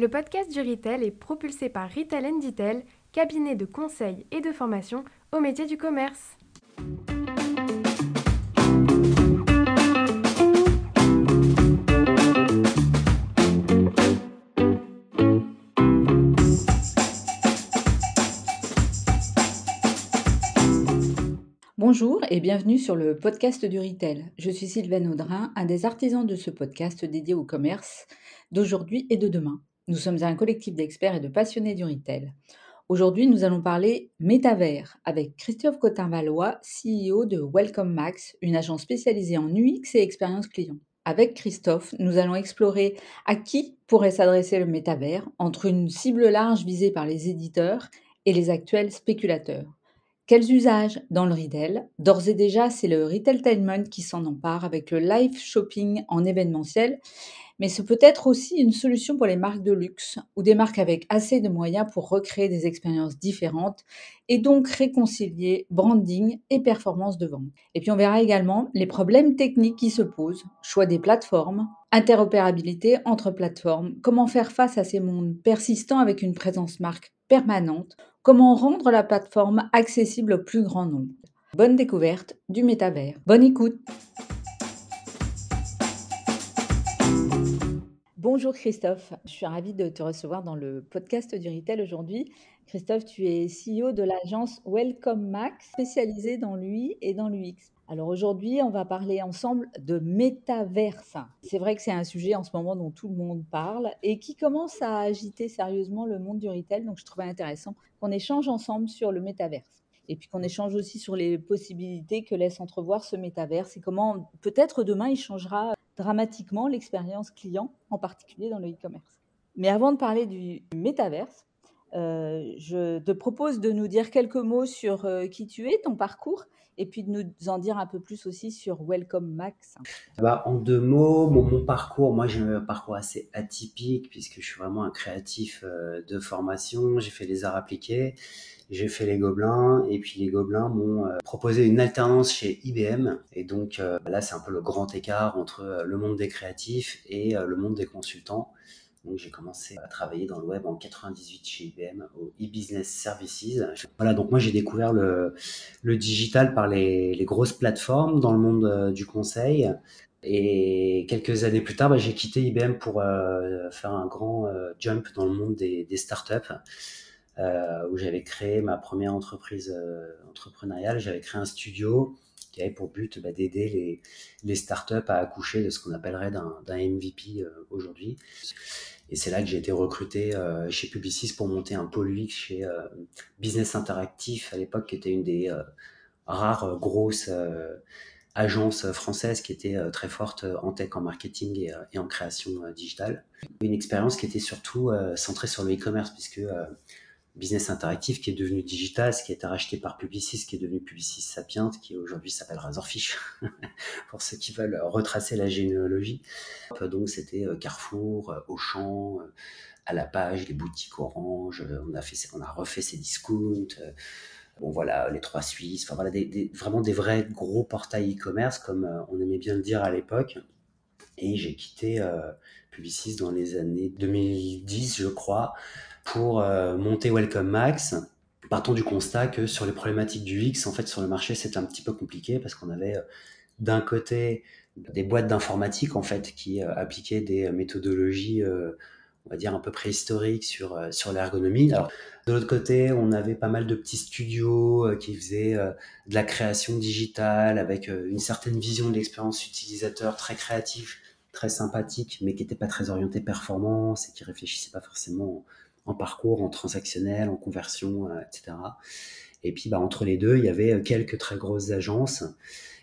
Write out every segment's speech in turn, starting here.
Le podcast du Retail est propulsé par Retail Detail, cabinet de conseil et de formation au métier du commerce. Bonjour et bienvenue sur le podcast du Retail. Je suis Sylvain Audrin, un des artisans de ce podcast dédié au commerce d'aujourd'hui et de demain. Nous sommes un collectif d'experts et de passionnés du retail. Aujourd'hui, nous allons parler métavers avec Christophe Cotin-Valois, CEO de Welcome Max, une agence spécialisée en UX et expérience client. Avec Christophe, nous allons explorer à qui pourrait s'adresser le métavers entre une cible large visée par les éditeurs et les actuels spéculateurs. Quels usages dans le retail? D'ores et déjà, c'est le retailtainment qui s'en empare avec le live shopping en événementiel, mais ce peut être aussi une solution pour les marques de luxe ou des marques avec assez de moyens pour recréer des expériences différentes et donc réconcilier branding et performance de vente. Et puis on verra également les problèmes techniques qui se posent, choix des plateformes, interopérabilité entre plateformes, comment faire face à ces mondes persistants avec une présence marque permanente, Comment rendre la plateforme accessible au plus grand nombre Bonne découverte du métavers. Bonne écoute Bonjour Christophe, je suis ravie de te recevoir dans le podcast du Retail aujourd'hui. Christophe, tu es CEO de l'agence Welcome Max, spécialisée dans l'UI et dans l'UX. Alors aujourd'hui, on va parler ensemble de métaverse. C'est vrai que c'est un sujet en ce moment dont tout le monde parle et qui commence à agiter sérieusement le monde du retail. Donc je trouvais intéressant qu'on échange ensemble sur le métaverse. Et puis qu'on échange aussi sur les possibilités que laisse entrevoir ce métaverse et comment peut-être demain il changera dramatiquement l'expérience client, en particulier dans le e-commerce. Mais avant de parler du métaverse, euh, je te propose de nous dire quelques mots sur euh, qui tu es, ton parcours, et puis de nous en dire un peu plus aussi sur Welcome Max. Bah, en deux mots, mon parcours, moi j'ai un parcours assez atypique puisque je suis vraiment un créatif euh, de formation. J'ai fait les arts appliqués, j'ai fait les Gobelins, et puis les Gobelins m'ont proposé une alternance chez IBM. Et donc là, c'est un peu le grand écart entre le monde des créatifs et le monde des consultants. Donc j'ai commencé à travailler dans le web en 98 chez IBM au e-business services. Voilà, donc moi j'ai découvert le, digital par les, grosses plateformes dans le monde euh, du conseil. Et quelques années plus tard, bah, j'ai quitté IBM pour euh, faire un grand euh, jump dans le monde des startups, où j'avais créé ma première entreprise entrepreneuriale. J'avais créé un studio qui avait pour but bah, d'aider les, startups à accoucher de ce qu'on appellerait d'un MVP aujourd'hui. Et c'est là que j'ai été recruté euh, chez Publicis pour monter un pôle chez euh, Business Interactif à l'époque, qui était une des euh, rares grosses agences françaises qui était très forte en tech, en marketing et, et en création digitale. Une expérience qui était surtout centrée sur le e-commerce, puisque Business Interactive qui est devenu Digital, qui a été racheté par Publicis, qui est devenu Publicis Sapient, qui aujourd'hui s'appelle Razorfish, pour ceux qui veulent retracer la généalogie. Donc c'était euh, Carrefour, euh, Auchan, euh, à la page, les boutiques Orange, on a, fait, on a refait ses discounts, bon voilà, les trois Suisses, voilà, vraiment des vrais gros portails e-commerce, comme on aimait bien le dire à l'époque. Et j'ai quitté Publicis dans les années 2010, je crois, pour euh, monter Welcome Max. Partons du constat que sur les problématiques du X, en fait, sur le marché, c'était un petit peu compliqué parce qu'on avait euh, d'un côté des boîtes d'informatique en fait qui euh, appliquaient des méthodologies on va dire un peu préhistoriques sur sur l'ergonomie. Alors de l'autre côté, on avait pas mal de petits studios qui faisaient de la création digitale avec une certaine vision de l'expérience utilisateur très créatif, très sympathique, mais qui n'était pas très orienté performance et qui réfléchissait pas forcément en parcours, en transactionnel, en conversion, euh, etc. Et puis bah, entre les deux, il y avait euh, quelques très grosses agences.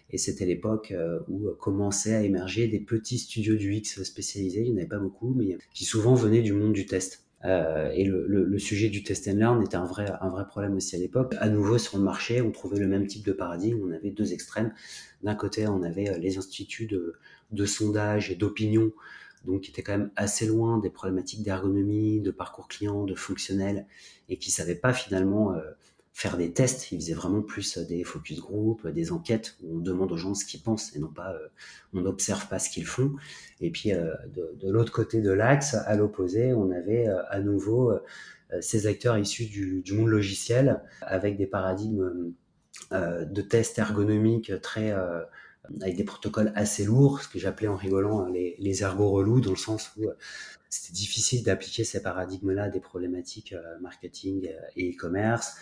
Et c'était l'époque euh, où commençaient à émerger des petits studios du X spécialisés. Il n'y en avait pas beaucoup, mais qui souvent venaient du monde du test. et le, sujet du test and learn était un vrai, un vrai problème aussi à l'époque. À nouveau, sur le marché, on trouvait le même type de paradigme. On avait deux extrêmes. D'un côté, on avait les instituts de, de sondage et d'opinion donc qui était quand même assez loin des problématiques d'ergonomie, de parcours client, de fonctionnel, et qui ne savaient pas finalement euh, faire des tests. Ils faisaient vraiment plus des focus group, des enquêtes où on demande aux gens ce qu'ils pensent et non pas on n'observe pas ce qu'ils font. Et puis de, de l'autre côté de l'axe, à l'opposé, on avait à nouveau ces acteurs issus du, du, monde logiciel avec des paradigmes de tests ergonomiques très avec des protocoles assez lourds, ce que j'appelais en rigolant hein, les, les ergots relous, dans le sens où c'était difficile d'appliquer ces paradigmes-là des problématiques euh, marketing euh, et e-commerce.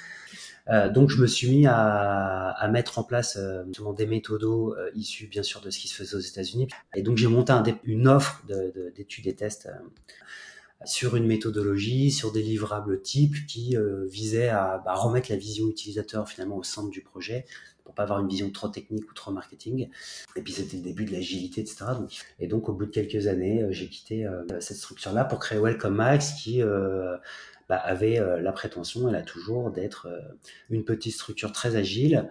Euh, donc je me suis mis à, mettre en place euh, des méthodos euh, issus bien sûr de ce qui se faisait aux États-Unis. Et donc j'ai monté un, une offre d'études et tests sur une méthodologie, sur des livrables types qui visaient à bah, remettre la vision utilisateur finalement au centre du projet pour pas avoir une vision trop technique ou trop marketing. Et puis c'était le début de l'agilité, etc. Et donc au bout de quelques années, euh, j'ai quitté euh, cette structure-là pour créer Welcome Max qui euh, bah, avait la prétention, elle a toujours, d'être une petite structure très agile,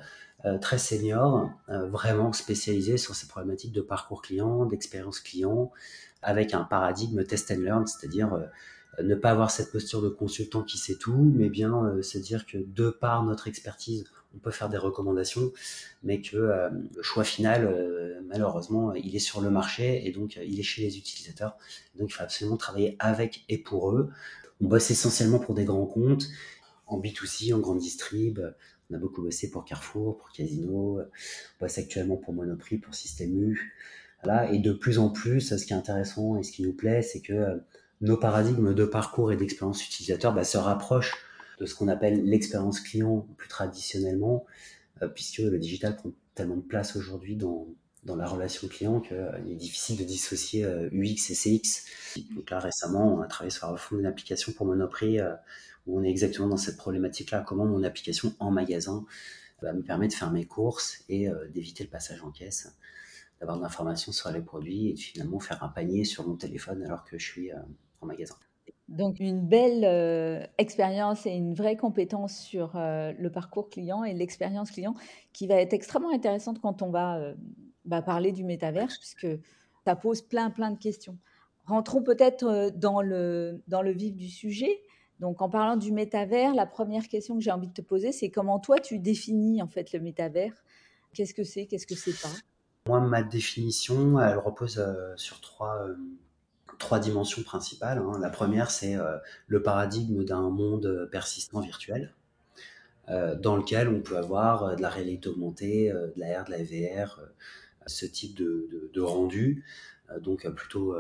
très senior, vraiment spécialisée sur ces problématiques de parcours client, d'expérience client, avec un paradigme test and learn, c'est-à-dire ne pas avoir cette posture de consultant qui sait tout, mais bien se dire que de par notre expertise, on peut faire des recommandations, mais que euh, le choix final, euh, malheureusement, il est sur le marché et donc euh, il est chez les utilisateurs. Donc il faut absolument travailler avec et pour eux. On bosse essentiellement pour des grands comptes, en B2C, en grande distrib. On a beaucoup bossé pour Carrefour, pour Casino. On bosse actuellement pour Monoprix, pour Système U. Voilà. Et de plus en plus, ce qui est intéressant et ce qui nous plaît, c'est que nos paradigmes de parcours et d'expérience utilisateur bah, se rapprochent de ce qu'on appelle l'expérience client plus traditionnellement, euh, puisque le digital prend tellement de place aujourd'hui dans, dans la relation client qu'il euh, est difficile de dissocier UX et CX. Donc là, récemment, on a travaillé sur la refonte d'une application pour Monoprix euh, où on est exactement dans cette problématique-là. Comment mon application en magasin va me permet de faire mes courses et d'éviter le passage en caisse, d'avoir de l'information sur les produits et de finalement faire un panier sur mon téléphone alors que je suis en magasin. Donc une belle euh, expérience et une vraie compétence sur euh, le parcours client et l'expérience client qui va être extrêmement intéressante quand on va euh, bah, parler du métaverse puisque ça pose plein plein de questions. Rentrons peut-être dans le, dans le vif du sujet. Donc en parlant du métavers, la première question que j'ai envie de te poser, c'est comment toi tu définis en fait le métavers? Qu'est-ce que c'est? Qu'est-ce que c'est pas? Moi, ma définition, elle repose sur trois trois dimensions principales. Hein. La première, c'est euh, le paradigme d'un monde persistant virtuel, euh, dans lequel on peut avoir euh, de la réalité augmentée, de la R, de la VR, ce type de, de, rendu, donc plutôt,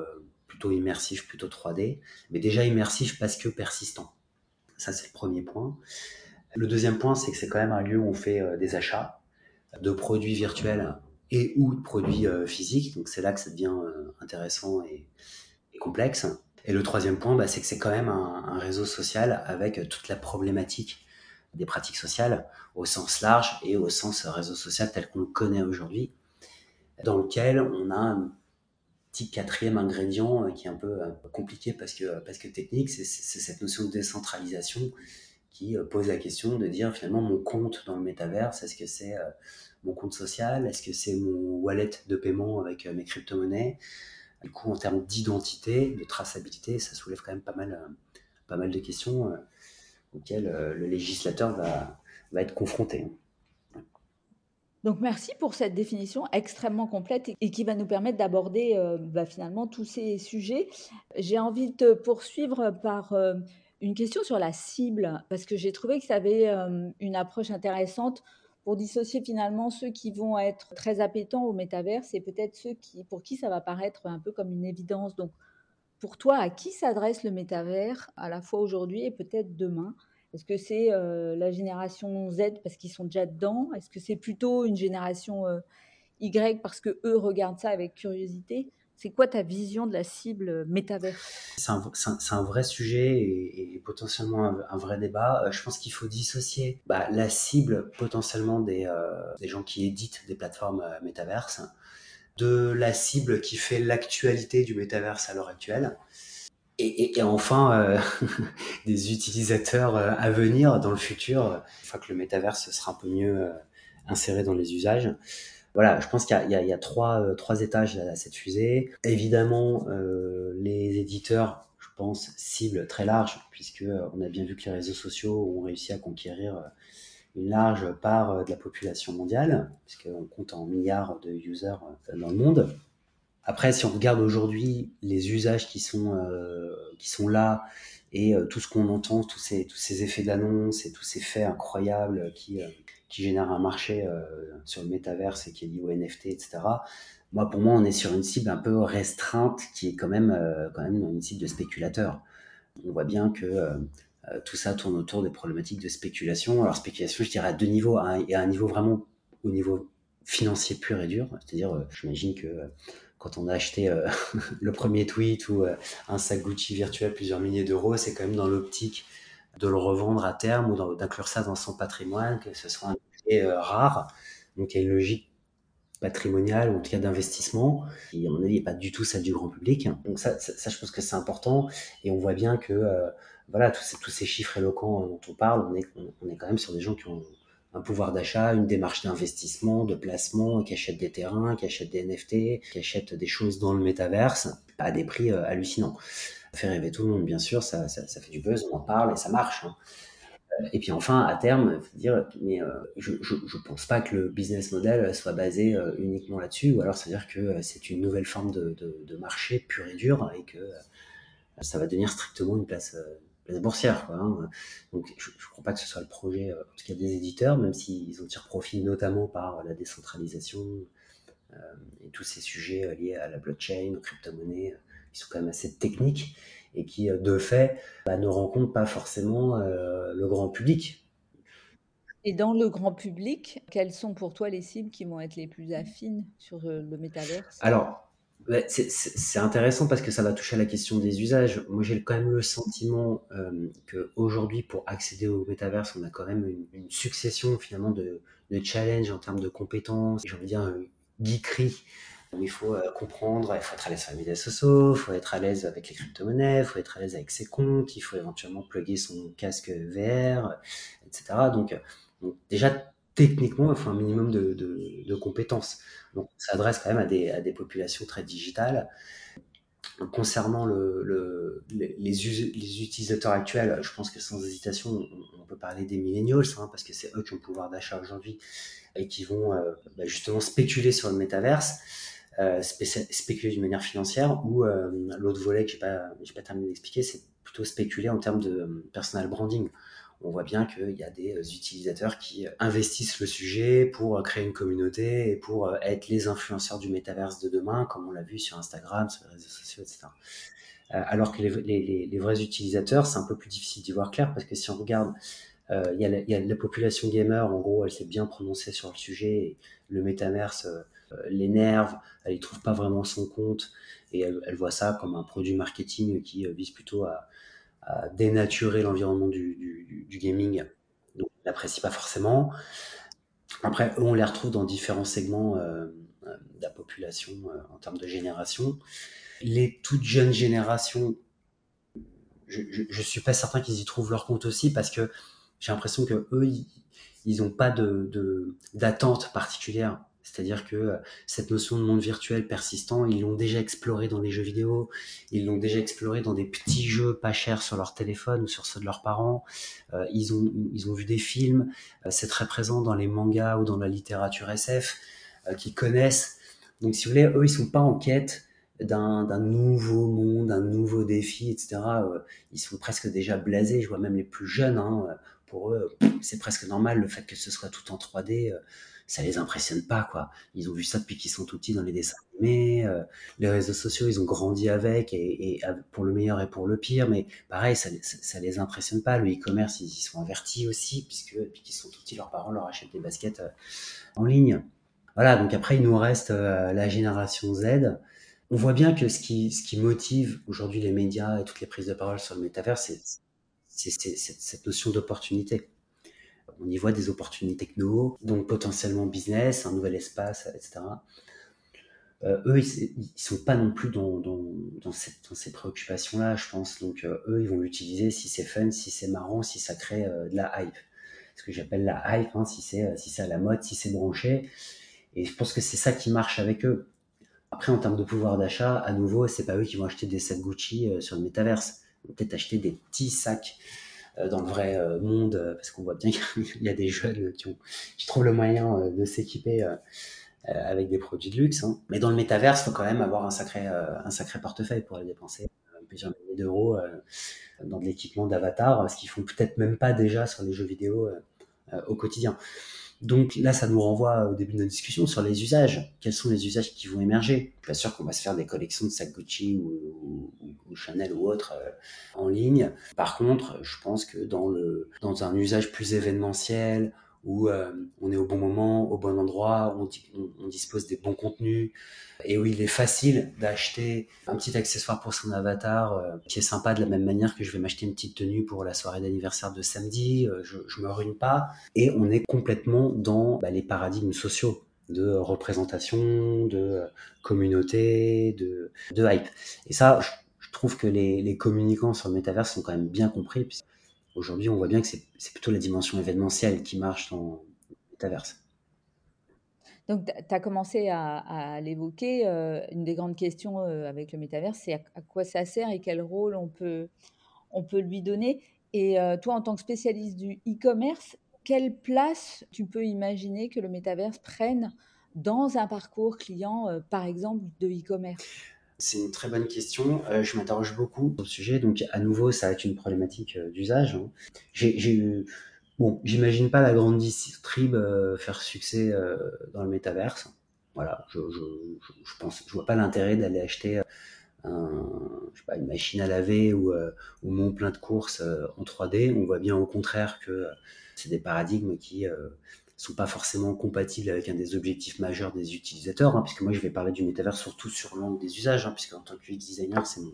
plutôt immersif, plutôt 3D, mais déjà immersif parce que persistant. Ça, c'est le premier point. Le deuxième point, c'est que c'est quand même un lieu où on fait des achats de produits virtuels et ou de produits physiques. Donc c'est là que ça devient intéressant et, Et le troisième point, bah, c'est que c'est quand même un, réseau social avec toute la problématique des pratiques sociales au sens large et au sens réseau social tel qu'on le connaît aujourd'hui, dans lequel on a un petit quatrième ingrédient qui est un peu compliqué parce que, parce que technique, c'est cette notion de décentralisation qui euh, pose la question de dire finalement mon compte dans le métaverse, est-ce que c'est euh, mon compte social, est-ce que c'est mon wallet de paiement avec euh, mes crypto-monnaies, du coup, en termes d'identité, de traçabilité, ça soulève quand même pas mal, euh, pas mal de questions euh, auxquelles euh, le législateur va, va être confronté. Donc merci pour cette définition extrêmement complète et qui va nous permettre d'aborder bah, finalement tous ces sujets. J'ai envie de poursuivre par une question sur la cible parce que j'ai trouvé que ça avait une approche intéressante pour dissocier finalement ceux qui vont être très appétants au métaverse et peut-être ceux qui, pour qui ça va paraître un peu comme une évidence. Donc, pour toi, à qui s'adresse le métavers à la fois aujourd'hui et peut-être demain? Est-ce que c'est euh, la génération Z parce qu'ils sont déjà dedans? Est-ce que c'est plutôt une génération euh, Y parce que eux regardent ça avec curiosité? C'est quoi ta vision de la cible euh, métavers C'est un, vrai sujet et, potentiellement un, vrai débat. Euh, je pense qu'il faut dissocier bah, la cible potentiellement des, euh, gens qui éditent des plateformes métaverses de la cible qui fait l'actualité du métaverse à l'heure actuelle. Et, enfin, des utilisateurs à venir dans le futur, une fois que le métaverse sera un peu mieux inséré dans les usages voilà, je pense qu'il y, a, trois, euh, trois étages à cette fusée. Évidemment, euh, les éditeurs, je pense, ciblent très large, puisque euh, on a bien vu que les réseaux sociaux ont réussi à conquérir une large part de la population mondiale, puisqu'on compte en milliards de users dans le monde. Après, si on regarde aujourd'hui les usages qui sont, là et tout ce qu'on entend, tous ces effets d'annonce et tous ces faits incroyables qui, qui génèrent un marché sur le métaverse et qui est lié au NFT, etc. Moi, pour moi, on est sur une cible un peu restreinte qui est quand même, quand même une cible de spéculateurs. On voit bien que euh, tout ça tourne autour des problématiques de spéculation. Alors spéculation, je dirais à deux niveaux. Un, à un niveau vraiment au niveau financier pur et dur. C'est-à-dire, euh, j'imagine que euh, quand on a acheté le premier tweet ou un sac Gucci virtuel plusieurs milliers d'euros, c'est quand même dans l'optique de le revendre à terme ou d'inclure ça dans son patrimoine, que ce soit un objet rare. Donc il y a une logique patrimoniale ou en tout cas d'investissement qui à mon avis n'est pas du tout celle du grand public. Donc ça, je pense que c'est important et on voit bien que voilà, tous ces, tous ces chiffres éloquents dont on parle, on est, on est quand même sur des gens qui ont un pouvoir d'achat, une démarche d'investissement, de placement, qui achètent des terrains, qui achètent des NFT, qui achètent des choses dans le métaverse à des prix euh, hallucinants. Fait rêver tout le monde, bien sûr, ça, ça, fait du buzz, on en parle et ça marche. Hein. Euh, et puis enfin, à terme, dire, mais euh, je, je, pense pas que le business model soit basé uniquement là-dessus, ou alors c'est-à-dire que c'est une nouvelle forme de, de, marché pur et dur et que ça va devenir strictement une place place boursière. Quoi, hein. Donc je ne crois pas que ce soit le projet, euh, en tout cas des éditeurs, même s'ils en tirent profit notamment par la décentralisation euh, et tous ces sujets euh, liés à la blockchain, aux crypto-monnaies, qui sont quand même assez techniques et qui, de fait, bah, ne rencontrent pas forcément le grand public. Et dans le grand public, quelles sont pour toi les cibles qui vont être les plus affines sur le métaverse? Alors, c'est intéressant parce que ça va toucher à la question des usages. Moi, j'ai quand même le sentiment euh, qu'aujourd'hui, pour accéder au métaverse, on a quand même une, succession finalement de, de, challenges en termes de compétences, j'ai envie de dire euh, geekerie, il faut euh, comprendre, il faut être à l'aise sur les sociaux, il faut être à l'aise avec les crypto-monnaies, il faut être à l'aise avec ses comptes, il faut éventuellement plugger son casque VR, etc. Donc, donc déjà, techniquement, il faut un minimum de, compétences. Donc, on s'adresse quand même à des, populations très digitales. Concernant le, le, les, les, utilisateurs actuels, je pense que sans hésitation, on, peut parler des millennials, hein, parce que c'est eux qui ont le pouvoir d'achat aujourd'hui et qui vont euh, bah justement spéculer sur le métaverse, euh, spéculer d'une manière financière, ou euh, l'autre volet que je n'ai pas, pas terminé d'expliquer, c'est plutôt spéculer en termes de euh, personal branding on voit bien qu'il y a des utilisateurs qui investissent le sujet pour créer une communauté et pour être les influenceurs du métaverse de demain, comme on l'a vu sur Instagram, sur les réseaux sociaux, etc. Alors que les, vrais utilisateurs, c'est un peu plus difficile d'y voir clair parce que si on regarde, il, y a la, population gamer, en gros, elle s'est bien prononcée sur le sujet. Et le métaverse l'énerve, elle y trouve pas vraiment son compte et elle, elle, voit ça comme un produit marketing qui vise plutôt à, dénaturer l'environnement du, gaming. Donc, ils n'apprécient pas forcément. Après, eux, on les retrouve dans différents segments euh, de la population euh, en termes de génération. Les toutes jeunes générations, je ne suis pas certain qu'ils y trouvent leur compte aussi parce que j'ai l'impression que eux, ils n'ont pas d'attente particulière c'est-à-dire que euh, cette notion de monde virtuel persistant, ils l'ont déjà exploré dans les jeux vidéo, ils l'ont déjà exploré dans des petits jeux pas chers sur leur téléphone ou sur ceux de leurs parents. Euh, ils, ont, ils ont vu des films, euh, c'est très présent dans les mangas ou dans la littérature SF, qu'ils connaissent. Donc si vous voulez, eux, ils sont pas en quête d'un nouveau monde, d'un nouveau défi, etc. ils sont presque déjà blasés. Je vois même les plus jeunes, hein, pour eux, c'est presque normal le fait que ce soit tout en 3D ça les impressionne pas quoi. Ils ont vu ça depuis qu'ils sont tout petits dans les dessins animés, euh, les réseaux sociaux, ils ont grandi avec et, pour le meilleur et pour le pire, mais pareil, ça, ça, les impressionne pas. Le e-commerce, ils y sont avertis aussi puisque depuis qu'ils sont tout petits, leurs parents leur achètent des baskets euh, en ligne. Voilà, donc après il nous reste euh, la génération Z. On voit bien que ce qui, ce qui motive aujourd'hui les médias et toutes les prises de parole sur le métavers, c'est cette notion d'opportunité on y voit des opportunités techno, donc potentiellement business, un nouvel espace, etc. Euh, eux, ils, ne sont pas non plus dans, ces préoccupations-là, je pense. Donc, euh, eux, ils vont l'utiliser si c'est fun, si c'est marrant, si ça crée euh, de la hype. Ce que j'appelle la hype, hein, si c'est si c'est à la mode, si c'est branché. Et je pense que c'est ça qui marche avec eux. Après, en termes de pouvoir d'achat, à nouveau, c'est pas eux qui vont acheter des sacs Gucci sur le métaverse. Ils vont peut-être acheter des petits sacs dans le vrai monde, parce qu'on voit bien qu'il y a des jeunes qui trouvent le moyen de s'équiper avec des produits de luxe. Hein. Mais dans le métaverse, il faut quand même avoir un sacré, un sacré portefeuille pour aller dépenser plusieurs milliers d'euros dans de l'équipement d'avatar, ce qu'ils font peut-être même pas déjà sur les jeux vidéo au quotidien. Donc là, ça nous renvoie au début de notre discussion sur les usages. Quels sont les usages qui vont émerger? Je suis pas sûr qu'on va se faire des collections de sacs Gucci ou, Chanel ou autre euh, en ligne. Par contre, je pense que dans le dans un usage plus événementiel où euh, on est au bon moment, au bon endroit, où on, dispose des bons contenus, et où il est facile d'acheter un petit accessoire pour son avatar euh, qui est sympa de la même manière que je vais m'acheter une petite tenue pour la soirée d'anniversaire de samedi, euh, je, je me ruine pas, et on est complètement dans bah, les paradigmes sociaux de représentation, de communauté, de, hype. Et ça, je, trouve que les, les communicants sur le métaverse sont quand même bien compris, Aujourd'hui, on voit bien que c'est plutôt la dimension événementielle qui marche dans le métaverse. Donc, tu as commencé à, l'évoquer. Euh, une des grandes questions euh, avec le métaverse, c'est à, quoi ça sert et quel rôle on peut, lui donner. Et euh, toi, en tant que spécialiste du e-commerce, quelle place tu peux imaginer que le métaverse prenne dans un parcours client, par exemple, de e-commerce? C'est une très bonne question. Euh, je m'interroge beaucoup sur le sujet. Donc, à nouveau, ça va être une problématique euh, d'usage. Hein. J'ai. Bon, j'imagine pas la grande distrib euh, faire succès dans le métaverse. Voilà, je, je, pense, je vois pas l'intérêt d'aller acheter une machine à laver ou, ou mon plein de courses en 3D. On voit bien au contraire que c'est des paradigmes qui sont pas forcément compatibles avec un des objectifs majeurs des utilisateurs, hein, puisque moi je vais parler du métavers surtout sur l'angle des usages, hein, puisque en tant que UX designer c'est mon,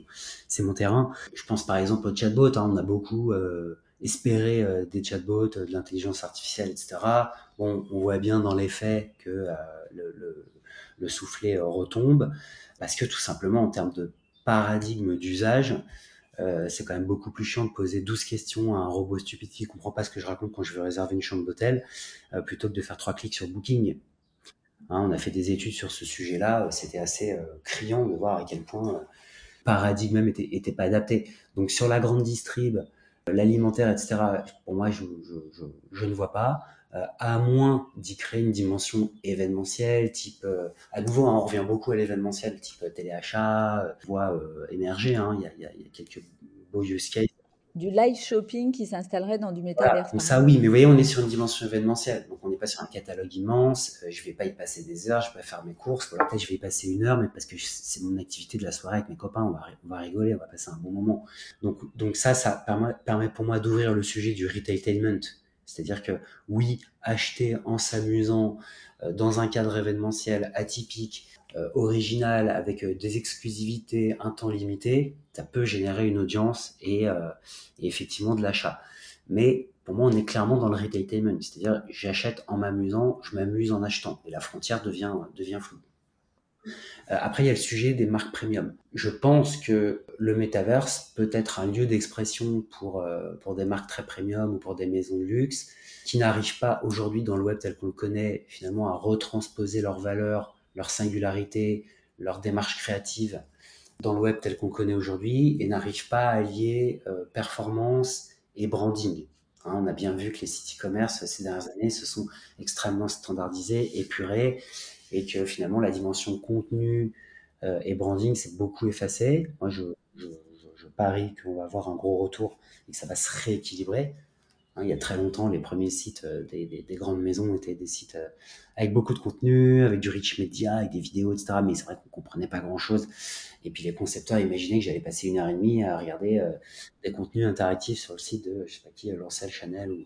c'est mon terrain. Je pense par exemple au chatbot, hein, on a beaucoup euh, espéré euh, des chatbots, euh, de l'intelligence artificielle, etc. Bon, on voit bien dans les faits que le, soufflet retombe, parce que tout simplement en termes de paradigme d'usage, euh, c'est quand même beaucoup plus chiant de poser 12 questions à un robot stupide qui comprend pas ce que je raconte quand je veux réserver une chambre d'hôtel, euh, plutôt que de faire trois clics sur Booking. Hein, on a fait des études sur ce sujet-là, c'était assez euh, criant de voir à quel point le paradigme même était, pas adapté. Donc sur la grande distrib, l'alimentaire, etc., pour moi, je, ne vois pas. À moins d'y créer une dimension événementielle, type, à nouveau, hein, on revient beaucoup à l'événementiel, type téléachat, voit émerger, hein, il y, a, y, a, y, a, quelques beaux use cases du live shopping qui s'installerait dans du métavers. ça oui, mais vous voyez, on est sur une dimension événementielle. Donc on n'est pas sur un catalogue immense. Euh, je vais pas y passer des heures, je vais pas faire mes courses. peut-être je vais y passer une heure, mais parce que c'est mon activité de la soirée avec mes copains, on va, on va rigoler, on va passer un bon moment. Donc, donc ça, ça permet, permet pour moi d'ouvrir le sujet du retailtainment. C'est-à-dire que oui, acheter en s'amusant euh, dans un cadre événementiel atypique, euh, original, avec euh, des exclusivités, un temps limité, ça peut générer une audience et, effectivement de l'achat. Mais pour moi, on est clairement dans le retailtainment, c'est-à-dire j'achète en m'amusant, je m'amuse en achetant, et la frontière devient floue. Après, il y a le sujet des marques premium. Je pense que le metaverse peut être un lieu d'expression pour, pour des marques très premium ou pour des maisons de luxe qui n'arrivent pas aujourd'hui dans le web tel qu'on le connaît, finalement, à retransposer leurs valeurs leur singularité, leur démarche créative dans le web tel qu'on connaît aujourd'hui et n'arrivent pas à allier euh, performance et branding. Hein, on a bien vu que les sites e-commerce ces dernières années se sont extrêmement standardisés, épurés, et que finalement la dimension contenu euh, et branding s'est beaucoup effacée. Moi, je, je, je parie qu'on va avoir un gros retour et que ça va se rééquilibrer. Hein, il y a très longtemps, les premiers sites euh, des, des, des, grandes maisons étaient des sites euh, avec beaucoup de contenu, avec du rich media, avec des vidéos, etc. Mais c'est vrai qu'on comprenait pas grand-chose. Et puis les concepteurs imaginaient que j'allais passer une heure et demie à regarder euh, des contenus interactifs sur le site de, je sais pas qui, Lancel, Chanel ou,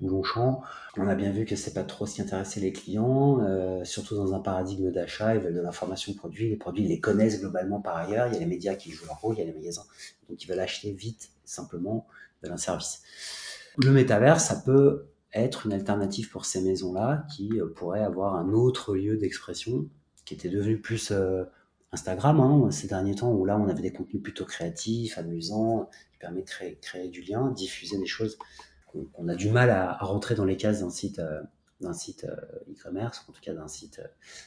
Longchamp. On a bien vu que c'est pas trop ce qui intéressait les clients, surtout dans un paradigme d'achat. Ils veulent de l'information produit. Les produits, ils les connaissent globalement par ailleurs. Il y a les médias qui jouent leur rôle, il y a les magasins. Donc ils veulent acheter vite, simplement, de un service. Le métavers, ça peut être une alternative pour ces maisons-là qui euh, pourraient avoir un autre lieu d'expression qui était devenu plus euh, Instagram hein, ces derniers temps où là on avait des contenus plutôt créatifs, amusants, qui permettent de créer, du lien, diffuser des choses qu'on a du mal à, rentrer dans les cases d'un site euh, d'un site e-commerce, en tout cas d'un site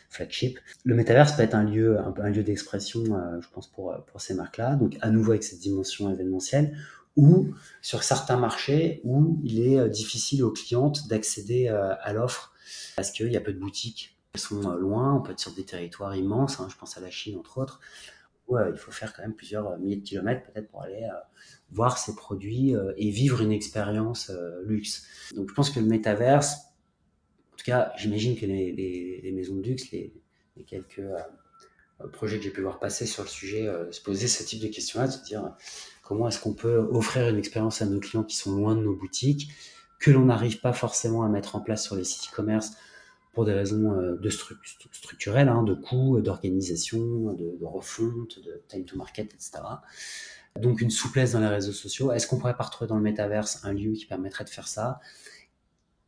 flagship. Le métavers peut être un lieu, un lieu d'expression, je pense, pour, pour ces marques-là. Donc, à nouveau avec cette dimension événementielle, ou sur certains marchés où il est difficile aux clientes d'accéder à l'offre parce qu'il y a peu de boutiques qui sont loin, on peut être sur des territoires immenses, hein, je pense à la Chine entre autres, où il faut faire quand même plusieurs milliers de kilomètres peut-être pour aller voir ces produits et vivre une expérience luxe. Donc je pense que le métaverse, en tout cas j'imagine que les, maisons de luxe, les, quelques projets que j'ai pu voir passer sur le sujet, se poser ce type de questions-là, se dire comment est-ce qu'on peut offrir une expérience à nos clients qui sont loin de nos boutiques, que l'on n'arrive pas forcément à mettre en place sur les sites e-commerce pour des raisons euh, de structurelles, hein, de coûts, d'organisation, de, refonte, de time to market, etc. Donc une souplesse dans les réseaux sociaux. Est-ce qu'on pourrait pas retrouver dans le métaverse un lieu qui permettrait de faire ça?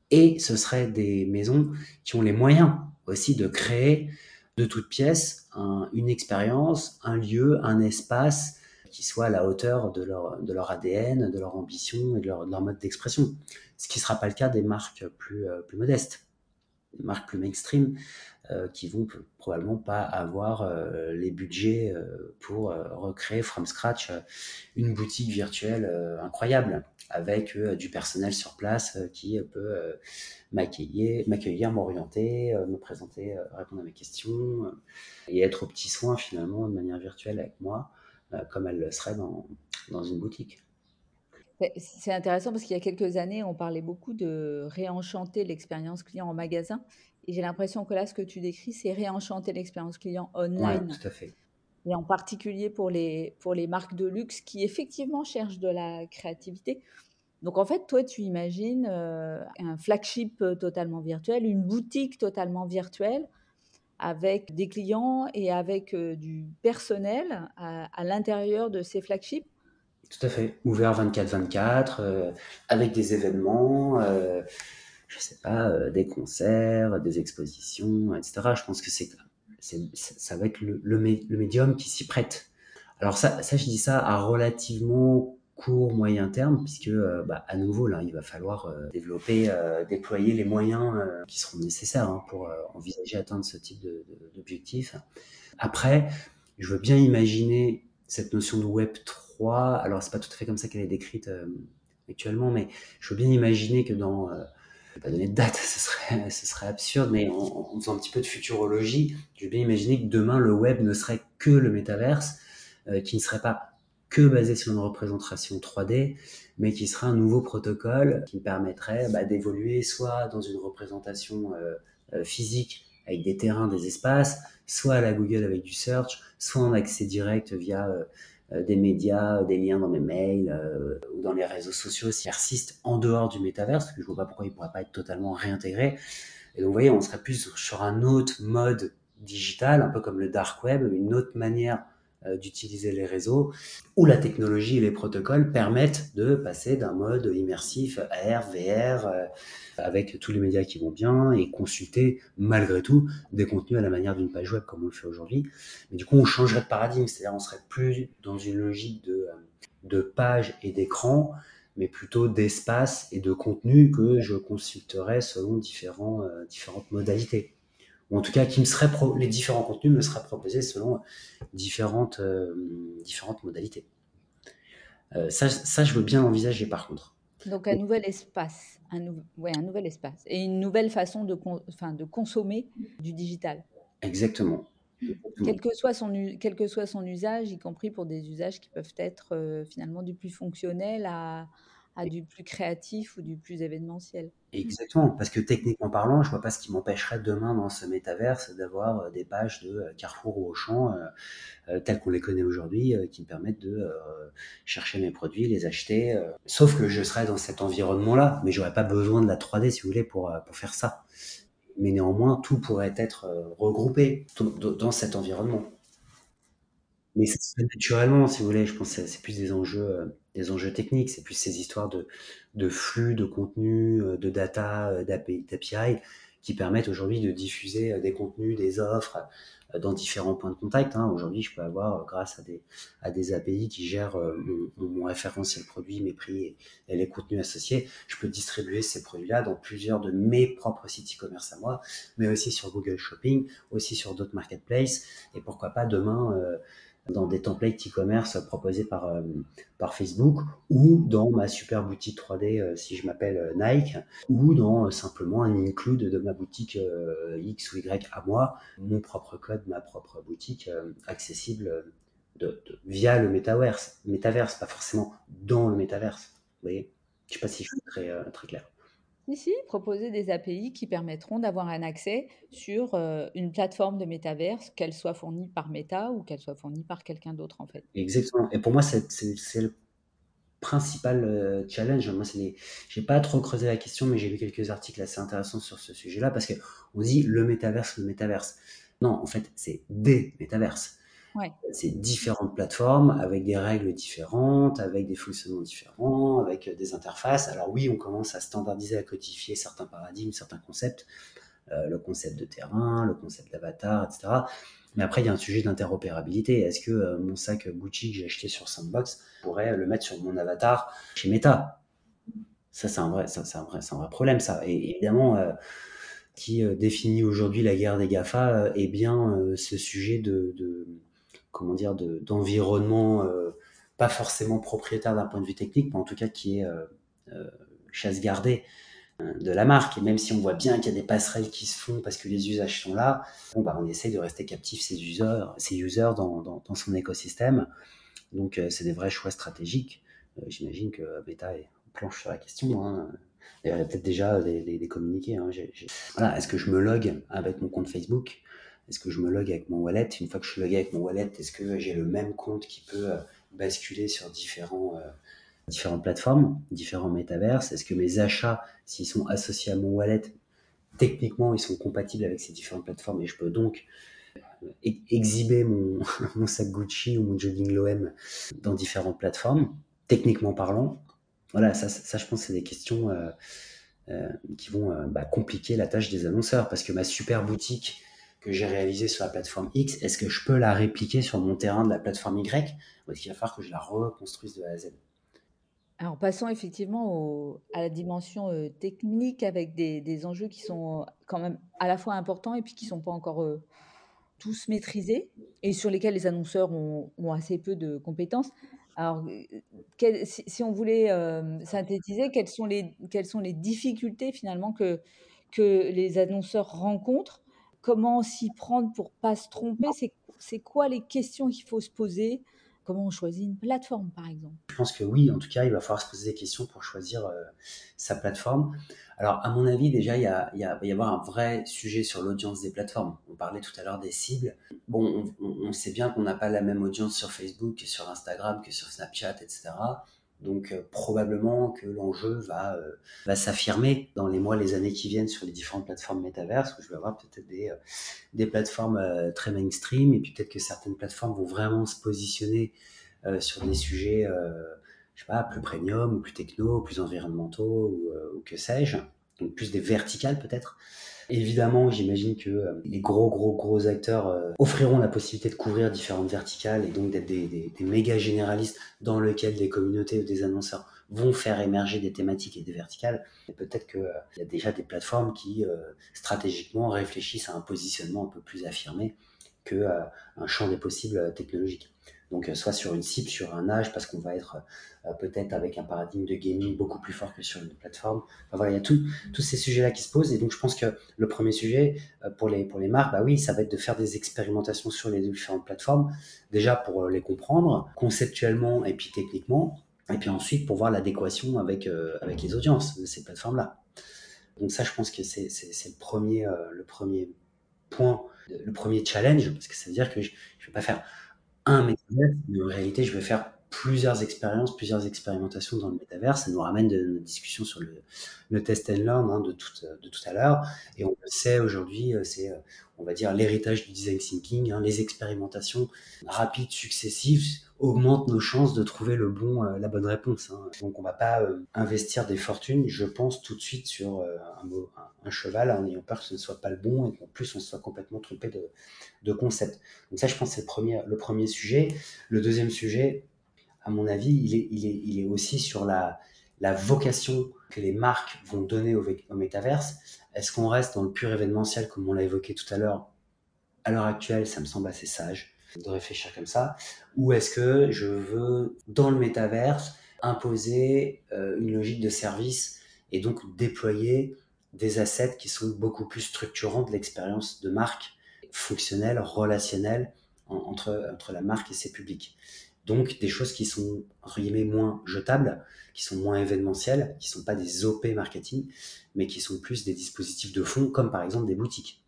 Et ce serait des maisons qui ont les moyens aussi de créer de toutes pièces une expérience, un lieu, un espace qui soit à la hauteur de leur, ADN, de leur ambition et de leur, mode d'expression. Ce qui ne sera pas le cas des marques plus, euh, plus modestes, des marques plus mainstream, euh, qui vont probablement pas avoir euh, les budgets pour recréer from scratch une boutique virtuelle incroyable avec du personnel sur place qui peut m'accueillir, m'orienter, me présenter, répondre à mes questions et être aux petits soins finalement de manière virtuelle avec moi. Euh, comme elle le serait dans, dans une boutique. C'est intéressant parce qu'il y a quelques années, on parlait beaucoup de réenchanter l'expérience client en magasin. Et j'ai l'impression que là, ce que tu décris, c'est réenchanter l'expérience client online. Oui, tout à fait. Et en particulier pour les, pour les marques de luxe qui effectivement cherchent de la créativité. Donc en fait, toi, tu imagines euh, un flagship totalement virtuel, une boutique totalement virtuelle avec des clients et avec euh, du personnel à, l'intérieur de ces flagships? Tout à fait. Ouvert 24-24, euh, avec des événements, euh, je sais pas, des concerts, des expositions, etc. Je pense que c'est, ça va être le, médium qui s'y prête. Alors ça, je dis ça à relativement court, moyen terme, puisque euh, bah, à nouveau là, il va falloir euh, développer, euh, déployer les moyens qui seront nécessaires hein, pour envisager atteindre ce type d'objectif. Après, je veux bien imaginer cette notion de Web 3. Alors c'est pas tout à fait comme ça qu'elle est décrite actuellement, mais je veux bien imaginer que dans je vais pas donner de date, ce serait, ce serait absurde, mais en, en, faisant un petit peu de futurologie, je veux bien imaginer que demain le web ne serait que le métaverse, qui ne serait pas que basé sur une représentation 3D, mais qui sera un nouveau protocole qui permettrait bah, d'évoluer soit dans une représentation euh, euh, physique avec des terrains, des espaces, soit à la Google avec du search, soit en accès direct via euh, des médias, des liens dans mes mails ou dans les réseaux sociaux s'ils persistent en dehors du métaverse, parce que je vois pas pourquoi il ne pourrait pas être totalement réintégré. Et donc vous voyez, on serait plus sur un autre mode digital, un peu comme le dark web, une autre manière d'utiliser les réseaux, où la technologie et les protocoles permettent de passer d'un mode immersif AR, VR, euh, avec tous les médias qui vont bien, et consulter malgré tout des contenus à la manière d'une page web comme on le fait aujourd'hui. Mais du coup, on changerait de paradigme, c'est-à-dire on serait plus dans une logique de, euh, de page et d'écran, mais plutôt d'espace et de contenu que je consulterais selon différentes modalités ou en tout cas qui me serait les différents contenus me seraient proposés selon différentes, euh, différentes modalités. Euh, ça, ça, je veux bien l'envisager par contre. Donc un nouvel espace, un, ouais, un nouvel espace et une nouvelle façon de, de consommer du digital. Exactement. Quel que, soit son, quel que soit son usage, y compris pour des usages qui peuvent être euh, finalement du plus fonctionnel à, à du plus créatif ou du plus événementiel. Exactement, parce que techniquement parlant, je vois pas ce qui m'empêcherait demain dans ce métaverse d'avoir euh, des pages de euh, Carrefour ou Auchan euh, euh, telles qu'on les connaît aujourd'hui, qui me permettent de chercher mes produits, les acheter. sauf que je serais dans cet environnement-là, mais j'aurais pas besoin de la 3D si vous voulez pour pour faire ça. Mais néanmoins, tout pourrait être regroupé dans cet environnement. Mais ça se fait naturellement, si vous voulez. Je pense que c'est plus des enjeux, euh, des enjeux techniques. C'est plus ces histoires de, de flux, de contenu, euh, de data, euh, d'API, qui permettent aujourd'hui de diffuser des contenus, des offres dans différents points de contact. Hein. Aujourd'hui, je peux avoir, grâce à des, à des API qui gèrent mon, mon référentiel produit, mes prix et, les contenus associés, je peux distribuer ces produits-là dans plusieurs de mes propres sites e-commerce à moi, mais aussi sur Google Shopping, aussi sur d'autres marketplaces, et pourquoi pas demain dans des templates e-commerce proposés par, euh, par Facebook ou dans ma super boutique 3D euh, si je m'appelle euh, Nike ou dans simplement un include de ma boutique X ou Y à moi, mon propre code, ma propre boutique accessible via le metaverse, metaverse, pas forcément dans le metaverse. Vous voyez? Je ne sais pas si je suis très, très clair. Ici, proposer des API qui permettront d'avoir un accès sur euh, une plateforme de métaverse, qu'elle soit fournie par Meta ou qu'elle soit fournie par quelqu'un d'autre, en fait. Exactement. Et pour moi, c'est le principal euh, challenge. Moi, c'est j'ai pas trop creusé la question, mais j'ai lu quelques articles assez intéressants sur ce sujet-là parce que on dit le métaverse, le métaverse. Non, en fait, c'est des métaverses. C'est différentes plateformes avec des règles différentes, avec des fonctionnements différents, avec euh, des interfaces. Alors oui, on commence à standardiser, à codifier certains paradigmes, certains concepts, euh, le concept de terrain, le concept d'avatar, etc. Mais après, il y a un sujet d'interopérabilité. Est-ce que euh, mon sac Gucci que j'ai acheté sur Sandbox pourrait le mettre sur mon avatar chez Meta? Ça, c'est un vrai, problème, ça. Et évidemment, qui définit aujourd'hui la guerre des Gafa est bien ce sujet de comment dire, d'environnement euh, pas forcément propriétaire d'un point de vue technique, mais en tout cas qui est euh, euh, chasse gardée de la marque. Et même si on voit bien qu'il y a des passerelles qui se font parce que les usages sont là, bah, on essaye de rester captif ces users, ces dans, son écosystème. Donc, c'est des vrais choix stratégiques. J'imagine que Beta est planche sur la question. Hein. il y a peut-être déjà des, des, communiqués. Hein. Est-ce que je me log avec mon compte Facebook? Est-ce que je me log avec mon wallet? Une fois que je suis logué avec mon wallet, est-ce que j'ai le même compte qui peut euh, basculer sur différents, euh, différentes plateformes, différents métaverses? Est-ce que mes achats, s'ils sont associés à mon wallet, techniquement, ils sont compatibles avec ces différentes plateformes et je peux donc euh, exhiber mon, sac Gucci ou mon jogging Loem dans différentes plateformes, techniquement parlant Voilà, ça, ça, je pense, c'est des questions qui vont bah, compliquer la tâche des annonceurs parce que ma super boutique que j'ai réalisé sur la plateforme X, est-ce que je peux la répliquer sur mon terrain de la plateforme Y ou est-ce qu'il va falloir que je la reconstruise de A à Z? Alors, passons effectivement à la dimension euh, technique avec des, enjeux qui sont quand même à la fois importants et puis qui ne sont pas encore euh, tous maîtrisés et sur lesquels les annonceurs ont, assez peu de compétences. Alors, euh, si, on voulait synthétiser, quelles sont, les, difficultés finalement que les annonceurs rencontrent comment s'y prendre pour pas se tromper C'est quoi les questions qu'il faut se poser? Comment on choisit une plateforme, par exemple? Je pense que oui, en tout cas, il va falloir se poser des questions pour choisir euh, sa plateforme. Alors, à mon avis, déjà, il, y a, il, va y avoir un vrai sujet sur l'audience des plateformes. On parlait tout à l'heure des cibles. Bon, on sait bien qu'on n'a pas la même audience sur Facebook que sur Instagram, que sur Snapchat, etc. Donc euh, probablement que l'enjeu va, euh, va s'affirmer dans les mois, les années qui viennent sur les différentes plateformes métaverses, où je vais avoir peut-être des, euh, plateformes très mainstream, et puis peut-être que certaines plateformes vont vraiment se positionner sur des sujets, je sais pas, plus premium, ou plus techno, plus environnementaux, ou que sais-je, plus des verticales peut-être. Évidemment, j'imagine que euh, les gros, gros, gros acteurs euh, offriront la possibilité de couvrir différentes verticales et donc d'être des, méga généralistes dans lesquels des communautés ou des annonceurs vont faire émerger des thématiques et des verticales. Et peut-être qu'il euh, y a déjà des plateformes qui, stratégiquement, réfléchissent à un positionnement un peu plus affirmé qu'un champ des possibles technologiques. Donc, euh, soit sur une cible, sur un âge, parce qu'on va être euh, peut-être avec un paradigme de gaming beaucoup plus fort que sur une plateforme. Enfin, voilà, il y a tous ces sujets-là qui se posent. Et donc, je pense que le premier sujet euh, pour les, marques, bah oui, ça va être de faire des expérimentations sur les différentes plateformes. Déjà pour les comprendre conceptuellement et puis techniquement. Et puis ensuite pour voir l'adéquation avec, avec les audiences de ces plateformes-là. Donc ça, je pense que c'est le premier, le premier point, le premier challenge, parce que ça veut dire que je ne vais pas faire un métaverse, mais en réalité, je vais faire plusieurs expériences, plusieurs expérimentations dans le métaverse. Ça nous ramène de notre discussion sur le, test and learn hein, de, tout, à l'heure. Et on le sait aujourd'hui, euh, c'est, euh, on va dire, l'héritage du design thinking. Hein, les expérimentations rapides, successives, augmentent nos chances de trouver le bon, euh, la bonne réponse. Hein. Donc on va pas investir des fortunes, je pense, tout de suite sur un, un, cheval en ayant peur que ce ne soit pas le bon et qu'en plus on soit complètement trompé de, de concept. Donc ça, je pense, c'est le premier, le premier sujet. Le deuxième sujet, à mon avis, il est, aussi sur la, vocation que les marques vont donner au, métaverse. Est-ce qu'on reste dans le pur événementiel comme on l'a évoqué tout à l'heure? À l'heure actuelle, ça me semble assez sage. de réfléchir comme ça Ou est-ce que je veux, dans le métaverse, imposer euh, une logique de service et donc déployer des assets qui sont beaucoup plus structurants de l'expérience de marque, fonctionnelle, relationnelle entre la marque et ses publics? Donc des choses qui sont entre moins jetables, qui sont moins événementielles, qui sont pas des OP marketing, mais qui sont plus des dispositifs de fond, comme par exemple des boutiques.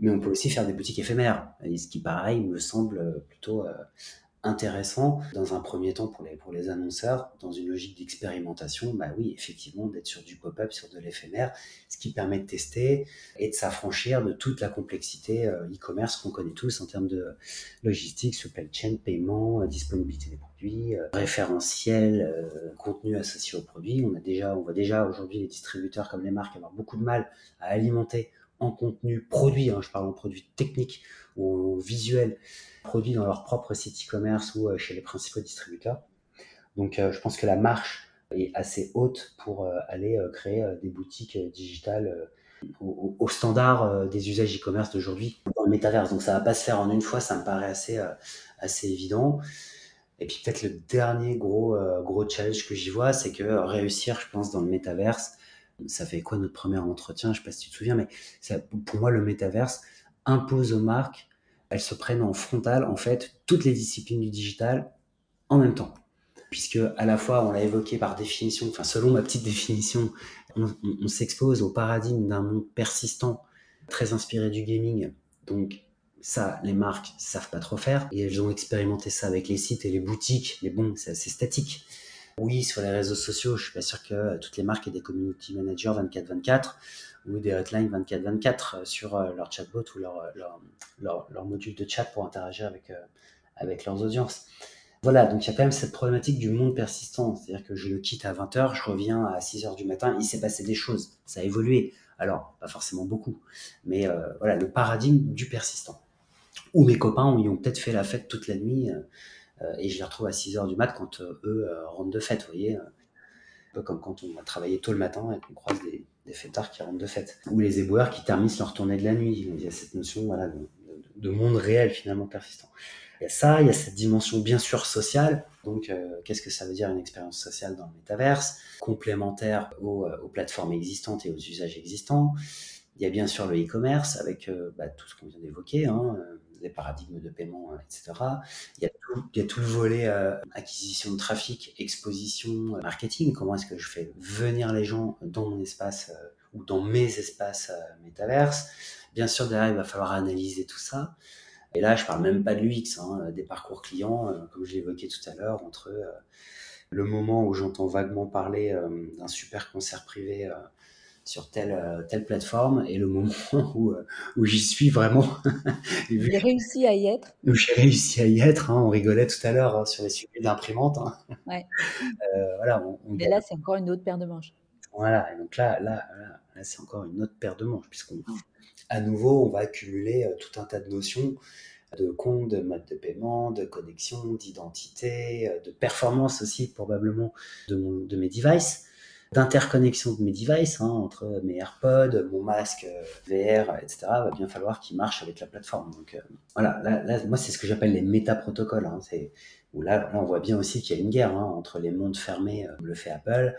Mais on peut aussi faire des boutiques éphémères, ce qui pareil me semble plutôt euh, intéressant dans un premier temps pour les, pour les annonceurs, dans une logique d'expérimentation, bah oui, effectivement, d'être sur du pop-up, sur de l'éphémère, ce qui permet de tester et de s'affranchir de toute la complexité euh, e-commerce qu'on connaît tous en termes de logistique, supply chain, paiement, euh, disponibilité des produits, euh, référentiel, contenu associé aux produits. On a déjà, on voit déjà aujourd'hui les distributeurs comme les marques avoir beaucoup de mal à alimenter en contenu produit, hein, je parle en produit technique ou visuel, produit dans leur propre site e-commerce ou euh, chez les principaux distributeurs. Donc euh, je pense que la marche est assez haute pour euh, aller créer des boutiques digitales au, standard des usages e-commerce d'aujourd'hui dans le métaverse. Donc ça va pas se faire en une fois, ça me paraît assez, assez évident. Et puis peut-être le dernier gros, gros challenge que j'y vois, c'est que réussir, je pense, dans le métaverse, ça fait quoi notre premier entretien? Je sais pas si tu te souviens, mais ça, pour moi, le métaverse impose aux marques, elles se prennent en frontal, en fait, toutes les disciplines du digital en même temps. Puisque à la fois, on l'a évoqué par définition, enfin selon ma petite définition, on, s'expose au paradigme d'un monde persistant, très inspiré du gaming. Donc ça, les marques savent pas trop faire et elles ont expérimenté ça avec les sites et les boutiques. Mais bon, c'est assez statique. Oui, sur les réseaux sociaux, je suis pas sûr que toutes les marques aient des community managers 24-24 ou des hotlines 24-24 sur euh, leur chatbot ou leur, module de chat pour interagir avec, euh, leurs audiences. Voilà, donc il y a quand même cette problématique du monde persistant. C'est-à-dire que je le quitte à 20h, je reviens à 6h du matin, il s'est passé des choses, ça a évolué. Alors, pas forcément beaucoup, mais euh, voilà, le paradigme du persistant. Ou mes copains, ont peut-être fait la fête toute la nuit. Euh, et je les retrouve à 6 heures du mat quand euh, eux euh, rentrent de fête, vous voyez. Un peu comme quand on a travaillé tôt le matin et qu'on croise des, des fêtards qui rentrent de fête. Ou les éboueurs qui terminent leur tournée de la nuit. Il y a cette notion voilà, de, monde réel finalement persistant. Il y a ça, il y a cette dimension bien sûr sociale. Donc, qu'est-ce que ça veut dire une expérience sociale dans le métaverse? Complémentaire aux, aux, plateformes existantes et aux usages existants. Il y a bien sûr le e-commerce avec bah, tout ce qu'on vient d'évoquer, hein, des paradigmes de paiement, euh, etc. Il y a tout, le volet euh, acquisition de trafic, exposition, euh, marketing. Comment est-ce que je fais venir les gens dans mon espace ou dans mes espaces métaverses Bien sûr, derrière, il va falloir analyser tout ça. Et là, je parle même pas de l'UX, hein, des parcours clients, comme je l'évoquais tout à l'heure, entre le moment où j'entends vaguement parler d'un super concert privé sur telle, euh, telle plateforme et le moment où, euh, où j'y suis vraiment. j'ai réussi à y être. J'ai réussi à y être. Hein, on rigolait tout à l'heure hein, sur les sujets d'imprimante. Hein. Ouais. euh, voilà, on, Mais là, c'est encore une autre paire de manches. Voilà, et donc là, là, là, c'est encore une autre paire de manches, puisqu'on, à nouveau, on va accumuler euh, tout un tas de notions de compte, de mode de paiement, de connexion, d'identité, de performance aussi probablement de, mon, de mes devices d'interconnexion de mes devices, hein, entre mes AirPods, mon masque euh, VR, etc., va bien falloir qu'ils marchent avec la plateforme. Donc euh, voilà, là, moi c'est ce que j'appelle les méta-protocoles. Hein, où là, on voit bien aussi qu'il y a une guerre hein, entre les mondes fermés, comme euh, le fait Apple,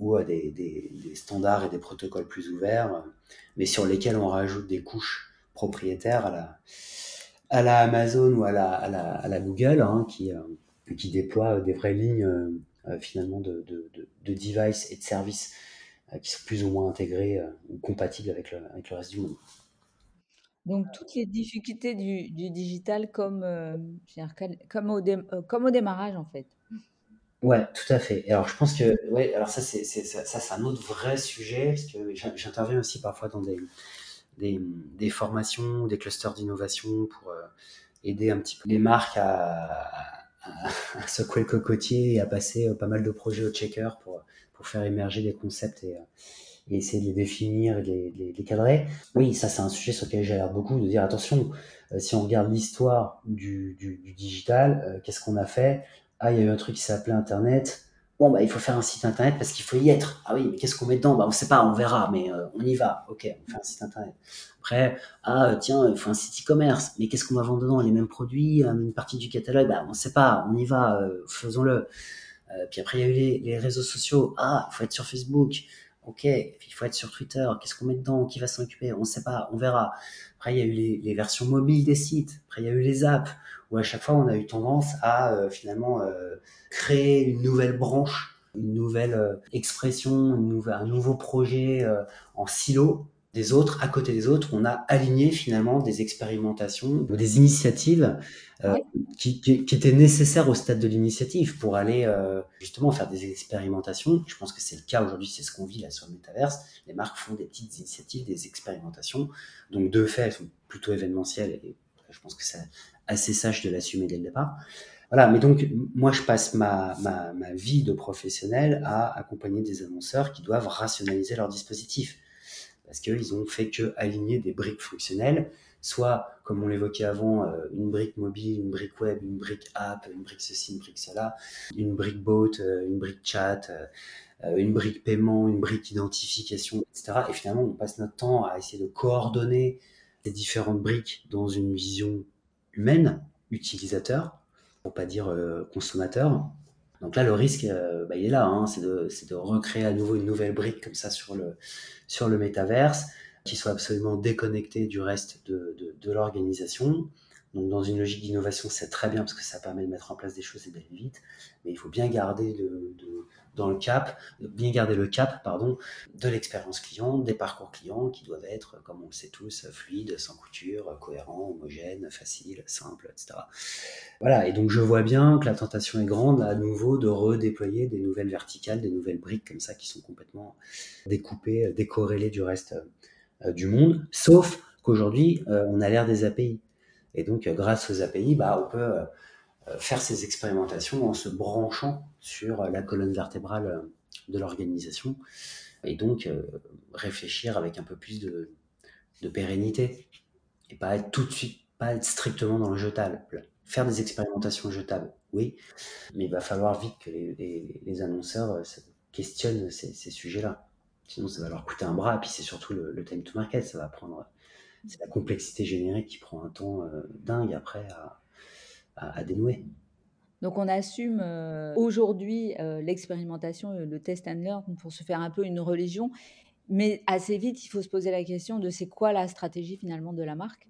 ou des, des, standards et des protocoles plus ouverts, mais sur lesquels on rajoute des couches propriétaires à la, à la Amazon ou à la, à la, Google, qui, qui déploient des vraies lignes euh, finalement de, de, de, de devices et de services euh, qui sont plus ou moins intégrés euh, ou compatibles avec le, avec le reste du monde. Donc toutes les difficultés du, du digital comme, comme, au comme au démarrage en fait. Ouais, tout à fait. Alors je pense que ouais, alors ça c'est ça, ça c'est un autre vrai sujet parce que j'interviens aussi parfois dans des, des, des formations, des clusters d'innovation pour aider un petit peu les marques à à, secouer le cocotier et à passer euh, pas mal de projets au checker pour, pour faire émerger des concepts et, euh, et essayer de les définir et de les, les, cadrer. Oui, ça c'est un sujet sur lequel l'air beaucoup de dire attention, euh, si on regarde l'histoire du, du, du, digital, qu'est-ce qu'on a fait? Ah, il y a eu un truc qui s'appelait Internet. Bon, bah, il faut faire un site internet parce qu'il faut y être. Ah oui, mais qu'est-ce qu'on met dedans? Bah, On ne sait pas, on verra, mais euh, on y va. Ok, on fait un site internet. Après, ah tiens, il faut un site e-commerce. Mais qu'est-ce qu'on va vendre dedans? Les mêmes produits, une partie du catalogue? Bah, On ne sait pas, on y va, faisons-le. puis après, il y a eu les, réseaux sociaux. Ah, il faut être sur Facebook. Ok, il faut être sur Twitter. Qu'est-ce qu'on met dedans? Qui va s'en occuper? On ne sait pas, on verra. Après, il y a eu les, les, versions mobiles des sites. Après, il y a eu les apps où à chaque fois, on a eu tendance à euh, finalement euh, créer une nouvelle branche, une nouvelle euh, expression, une un nouveau projet en silo des autres, à côté des autres, on a aligné finalement des expérimentations, des initiatives euh, qui, qui, qui, étaient nécessaires au stade de l'initiative pour aller euh, justement faire des expérimentations. Je pense que c'est le cas aujourd'hui, c'est ce qu'on vit là sur le métaverse. Les marques font des petites initiatives, des expérimentations. Donc de fait, elles sont plutôt événementielles et je pense que c'est assez sage de l'assumer dès le départ. Voilà, mais donc moi je passe ma, ma, ma vie de professionnel à accompagner des annonceurs qui doivent rationaliser leur dispositif parce qu'ils ont fait que aligner des briques fonctionnelles, soit, comme on l'évoquait avant, euh, une brique mobile, une brique web, une brique app, une brique ceci, une brique cela, une brique bot, euh, une brique chat, euh, une brique paiement, une brique identification, etc. Et finalement, on passe notre temps à essayer de coordonner ces différentes briques dans une vision humaine, utilisateur, pour pas dire consommateur. Donc là, le risque, bah, il est là, hein, c'est de, de, recréer à nouveau une nouvelle brique comme ça sur le, sur le métaverse, qui soit absolument déconnecté du reste de, de, l'organisation. Donc dans une logique d'innovation, c'est très bien parce que ça permet de mettre en place des choses et d'aller vite, mais il faut bien garder de, dans le cap, bien garder le cap, pardon, de l'expérience client, des parcours clients qui doivent être, comme on le sait tous, fluides, sans couture, cohérents, homogènes, faciles, simples, etc. Voilà. Et donc, je vois bien que la tentation est grande, à nouveau, de redéployer des nouvelles verticales, des nouvelles briques comme ça qui sont complètement découpées, décorrélées du reste euh, du monde. Sauf qu'aujourd'hui, euh, on a l'air des API. Et donc, grâce aux API, bah, on peut euh, faire ces expérimentations en se branchant sur la colonne vertébrale euh, de l'organisation et donc euh, réfléchir avec un peu plus de, pérennité et pas être tout de suite, pas être strictement dans le jetable. Faire des expérimentations jetables, oui, mais il va falloir vite que les, annonceurs questionnent ces, sujets-là. Sinon, ça va leur coûter un bras, et puis c'est surtout le, time to market, ça va prendre. C'est la complexité générique qui prend un temps dingue après à, à, dénouer. Donc on assume euh, aujourd'hui euh, l'expérimentation, le test and learn pour se faire un peu une religion, mais assez vite il faut se poser la question de c'est quoi la stratégie finalement de la marque,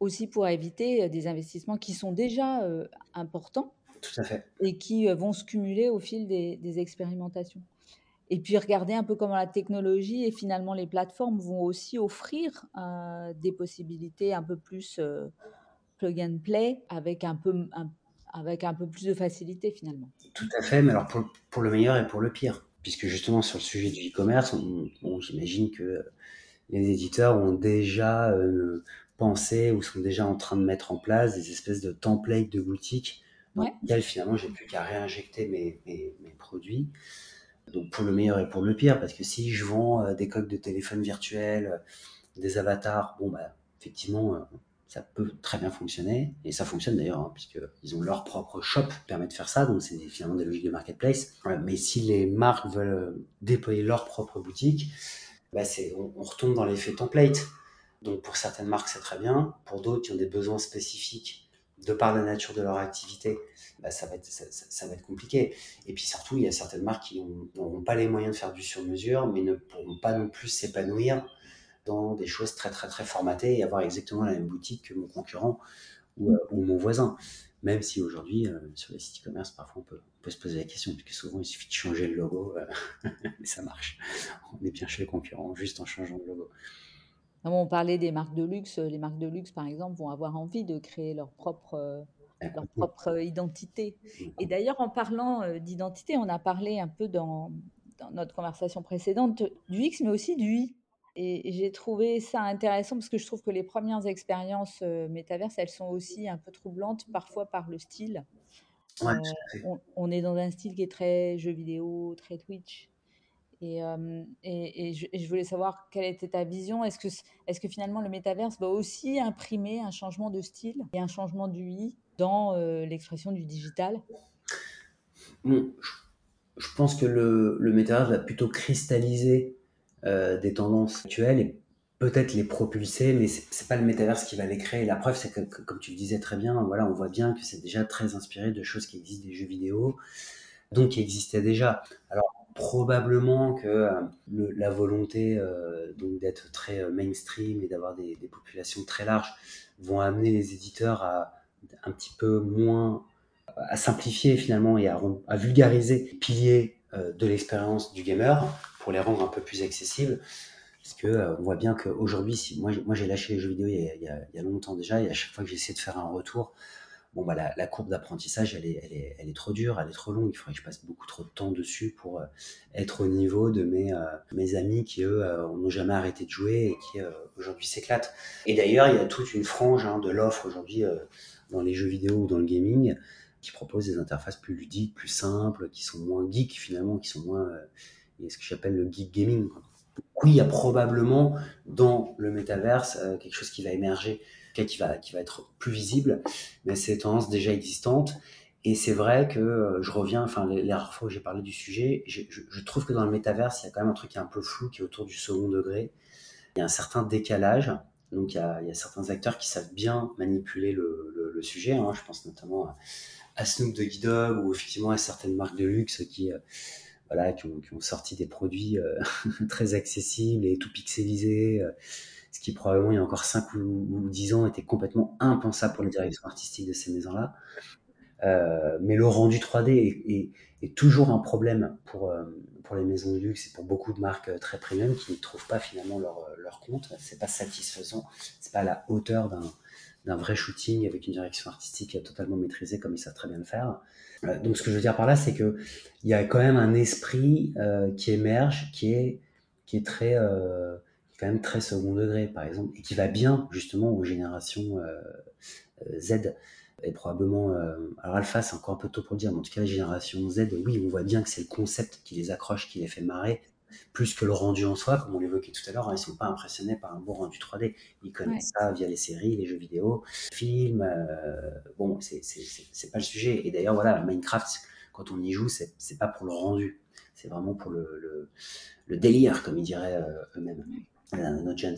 aussi pour éviter euh, des investissements qui sont déjà importants Tout à fait. et qui vont se cumuler au fil des, des, expérimentations. Et puis regarder un peu comment la technologie et finalement les plateformes vont aussi offrir des possibilités un peu plus plug and play avec un peu, avec un peu plus de facilité finalement. Tout à fait, mais alors pour, pour, le meilleur et pour le pire. Puisque justement sur le sujet du e-commerce, j'imagine que les éditeurs ont déjà euh, pensé ou sont déjà en train de mettre en place des espèces de templates de boutiques dans lesquels finalement j'ai plus qu'à réinjecter mes, mes, mes, produits. Donc pour le meilleur et pour le pire, parce que si je vends euh, des coques de téléphone virtuels, des avatars, bon bah effectivement, euh, ça peut très bien fonctionner, et ça fonctionne d'ailleurs, hein, puisqu'ils ont leur propre shop qui permet de faire ça, donc c'est finalement des logiques de marketplace. mais si les marques veulent déployer leur propre boutique, bah on, on, retombe dans l'effet template. Donc pour certaines marques, c'est très bien, pour d'autres qui ont des besoins spécifiques de par la nature de leur activité, bah ça, va être, ça, va être compliqué. Et puis surtout, il y a certaines marques qui n'auront pas les moyens de faire du sur-mesure, mais ne pourront pas non plus s'épanouir dans des choses très très très formatées et avoir exactement la même boutique que mon concurrent ou, euh, mon voisin. Même si aujourd'hui, euh, sur les sites e-commerce, parfois on peut, on peut, se poser la question, puisque souvent il suffit de changer le logo, euh, et ça marche. On est bien chez les concurrents, juste en changeant le logo. Ah on parlait des marques de luxe. Les marques de luxe, par exemple, vont avoir envie de créer leur propre, leur propre identité. Et d'ailleurs, en parlant d'identité, on a parlé un peu dans, dans notre conversation précédente du X, mais aussi du Y. Et j'ai trouvé ça intéressant parce que je trouve que les premières expériences euh, métaverses, elles sont aussi un peu troublantes, parfois par le style. Euh, on, est dans un style qui est très jeu vidéo, très Twitch. Et, euh, et, je, voulais savoir quelle était ta vision. Est-ce que, est que finalement le métaverse va aussi imprimer un changement de style et un changement d'UI dans l'expression du digital? Bon, je pense que le, le métavers va plutôt cristalliser euh, des tendances actuelles et peut-être les propulser, mais c'est pas le métaverse qui va les créer. La preuve, c'est que, comme tu le disais très bien, voilà, on voit bien que c'est déjà très inspiré de choses qui existent des jeux vidéo, donc qui existaient déjà. Alors probablement que euh, la volonté euh, donc d'être très mainstream et d'avoir des, des, populations très larges vont amener les éditeurs à un petit peu moins à simplifier finalement et à, à vulgariser les piliers de l'expérience du gamer pour les rendre un peu plus accessibles. Parce que euh, on voit bien qu'aujourd'hui, si moi, moi j'ai lâché les jeux vidéo il y, a, longtemps déjà, et à chaque fois que j'essaie de faire un retour, bon bah la, courbe d'apprentissage, elle est, elle, est, elle est trop dure, elle est trop longue. Il faudrait que je passe beaucoup trop de temps dessus pour euh, être au niveau de mes, euh, amis qui eux n'ont jamais arrêté de jouer et qui aujourd'hui s'éclatent. Et d'ailleurs, il y a toute une frange hein, de l'offre aujourd'hui dans les jeux vidéo ou dans le gaming qui propose des interfaces plus ludiques, plus simples, qui sont moins geeks finalement, qui sont moins ce que j'appelle le geek gaming. Oui, il y a probablement dans le métaverse euh, quelque chose qui va émerger, qui va, être plus visible, mais c'est tendance déjà existante. Et c'est vrai que euh, je reviens, enfin, les, les, rares fois où j'ai parlé du sujet, je, trouve que dans le métaverse, il y a quand même un truc qui est un peu flou, qui est autour du second degré. Il y a un certain décalage. Donc, il y a, certains acteurs qui savent bien manipuler le, sujet. Hein. Je pense notamment à, Snoop de Guidog ou effectivement à certaines marques de luxe qui, euh, qui ont, sorti des produits euh, très accessibles et tout pixelisés, euh, ce qui probablement il y a encore 5 ou, ou 10 ans était complètement impensable pour les directions artistiques de ces maisons-là. Euh, mais le rendu 3D est, toujours un problème pour, pour les maisons de luxe et pour beaucoup de marques très premium qui ne trouvent pas finalement leur, leur compte. C'est pas satisfaisant, c'est pas à la hauteur d'un d'un vrai shooting avec une direction artistique totalement maîtrisée comme ils savent très bien le faire. Euh, donc ce que je veux dire par là, c'est que il y a quand même un esprit euh, qui émerge, qui est qui est très euh, quand même très second degré par exemple et qui va bien justement aux générations Z. Et probablement alors alpha c'est encore un peu tôt pour dire mais en tout cas la génération Z oui on voit bien que c'est le concept qui les accroche qui les fait marrer plus que le rendu en soi, comme on l'évoquait tout à l'heure, hein, ils sont pas impressionnés par un bon rendu 3D. Ils connaissent ouais. ça via les séries, les jeux vidéo, les films. Euh, bon, c'est pas le sujet. Et d'ailleurs, voilà, Minecraft, quand on y joue, c'est pas pour le rendu, c'est vraiment pour le, le, le, délire, comme ils diraient euh, eux-mêmes, gens.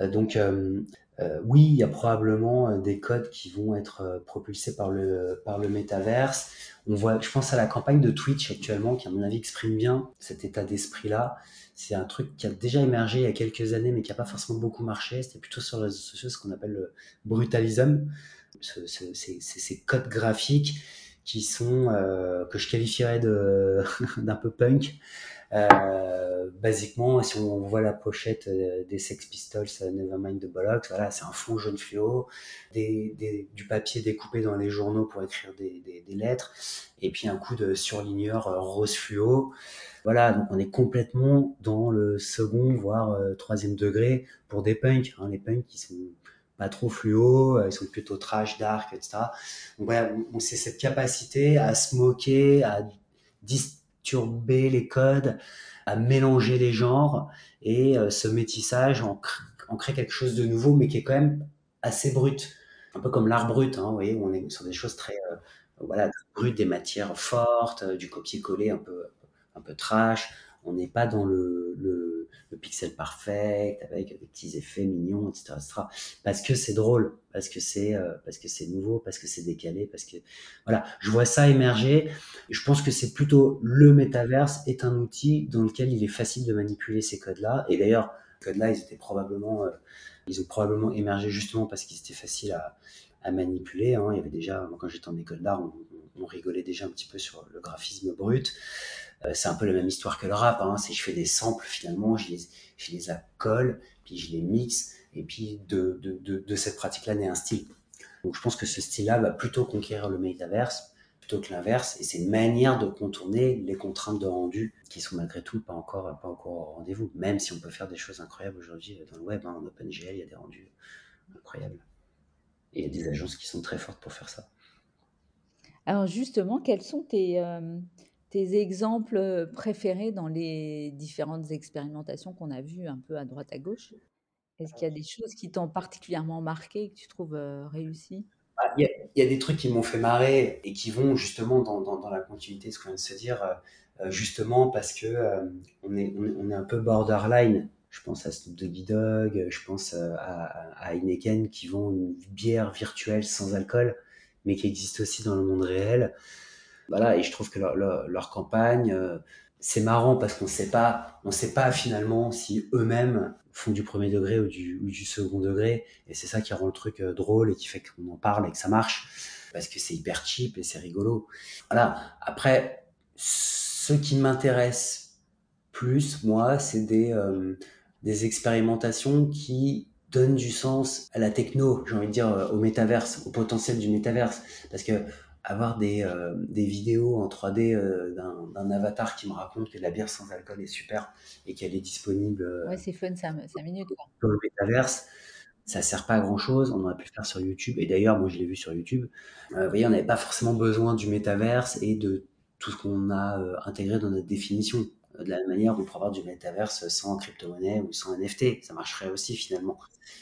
Euh, donc, euh, euh, oui, il y a probablement des codes qui vont être propulsés par le, par le métaverse. On voit, je pense à la campagne de Twitch actuellement, qui à mon avis exprime bien cet état d'esprit-là. C'est un truc qui a déjà émergé il y a quelques années, mais qui n'a pas forcément beaucoup marché. C'était plutôt sur les réseaux sociaux, ce qu'on appelle le brutalism. Ce, ce, ces, codes graphiques qui sont euh, que je qualifierais d'un peu punk. Euh, basiquement, si on voit la pochette des Sex Pistols, Nevermind the Bollocks, voilà, c'est un fond jaune fluo, des, du papier découpé dans les journaux pour écrire des, des, lettres, et puis un coup de surligneur rose fluo. Voilà, donc on est complètement dans le second, voire euh, troisième degré pour des punks. Hein, les punks qui sont pas trop fluo, ils sont plutôt trash, dark, etc. Donc voilà, on, c'est cette capacité à se moquer, à disturber les codes, à mélanger les genres, et euh, ce métissage en, crée quelque chose de nouveau, mais qui est quand même assez brut. Un peu comme l'art brut, hein, vous voyez, on est sur des choses très, euh, voilà, brutes, des matières fortes, euh, du copier-coller un peu, un peu trash. On n'est pas dans le, le, pixel parfait avec des petits effets mignons, etc., etc. Parce que c'est drôle, parce que c'est euh, parce que c'est nouveau, parce que c'est décalé, parce que voilà, je vois ça émerger. Je pense que c'est plutôt le métaverse est un outil dans lequel il est facile de manipuler ces codes-là. Et d'ailleurs, codes-là, ils étaient probablement, euh, ils ont probablement émergé justement parce qu'ils étaient faciles à, à manipuler. Hein. Il y avait déjà, quand j'étais en école d'art, on, rigolait déjà un petit peu sur le graphisme brut. Euh, c'est un peu la même histoire que le rap. Hein. C'est je fais des samples finalement, je les, je les accole, puis je les mixe, et puis de, de, de, cette pratique-là naît un style. Donc je pense que ce style-là va plutôt conquérir le métaverse plutôt que l'inverse, et c'est une manière de contourner les contraintes de rendu qui sont malgré tout pas encore pas encore au rendez-vous. Même si on peut faire des choses incroyables aujourd'hui dans le web, hein, en OpenGL, il y a des rendus incroyables. Et il y a des agences qui sont très fortes pour faire ça. Alors justement, quels sont tes, euh, tes exemples préférés dans les différentes expérimentations qu'on a vues un peu à droite à gauche? Est-ce qu'il y a des choses qui t'ont particulièrement marqué et que tu trouves euh, réussies? Ah, il y, a, des trucs qui m'ont fait marrer et qui vont justement dans, la continuité de ce qu'on vient de se dire. justement parce que on, est, on, est, un peu borderline. Je pense à Snoop Doggy Dog, je pense à, à Heineken qui vend une bière virtuelle sans alcool, mais qui existe aussi dans le monde réel. Voilà, et je trouve que leur, campagne, c'est marrant parce qu'on sait pas, on sait pas finalement si eux-mêmes font du premier degré ou du, second degré, et c'est ça qui rend le truc drôle et qui fait qu'on en parle et que ça marche parce que c'est hyper cheap et c'est rigolo. Voilà. Après, ce qui m'intéresse plus, moi, c'est des, euh, des expérimentations qui donnent du sens à la techno, j'ai envie de dire euh, au métaverse, au potentiel du métaverse. Parce que avoir des, euh, des vidéos en 3D d'un avatar qui me raconte que la bière sans alcool est super et qu'elle est disponible. ouais, c'est fun, 5 minutes. Quoi. Dans le métaverse, ça sert pas à grand chose. On aurait pu le faire sur YouTube. Et d'ailleurs, moi, je l'ai vu sur YouTube. Euh, vous voyez, on n'avait pas forcément besoin du métaverse et de tout ce qu'on a euh, intégré dans notre définition. De la même manière, on pourrait avoir du métaverse sans crypto-monnaie ou sans NFT. Ça marcherait aussi finalement.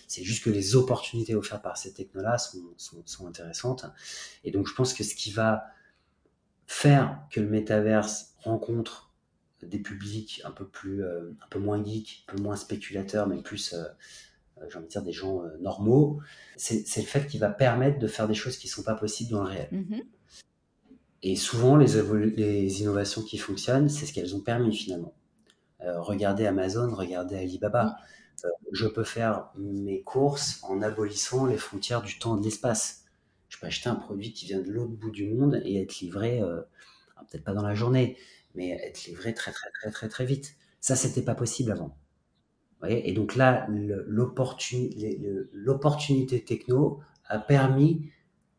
C'est juste que les opportunités offertes par ces technos-là sont, intéressantes. Et donc, je pense que ce qui va faire que le métaverse rencontre des publics un peu plus, euh, un peu moins geeks, un peu moins spéculateurs, mais plus euh, j'ai envie de dire, des gens euh, normaux, c'est le fait qu'il va permettre de faire des choses qui ne sont pas possibles dans le réel. Mm-hmm. Et souvent, les, les, innovations qui fonctionnent, c'est ce qu'elles ont permis finalement. Euh, regardez Amazon, regardez Alibaba. Mm. je peux faire mes courses en abolissant les frontières du temps et de l'espace. Je peux acheter un produit qui vient de l'autre bout du monde et être livré, peut-être pas dans la journée, mais être livré très très très très très vite. Ça, c'était pas possible avant et donc là, l'opportunité techno a permis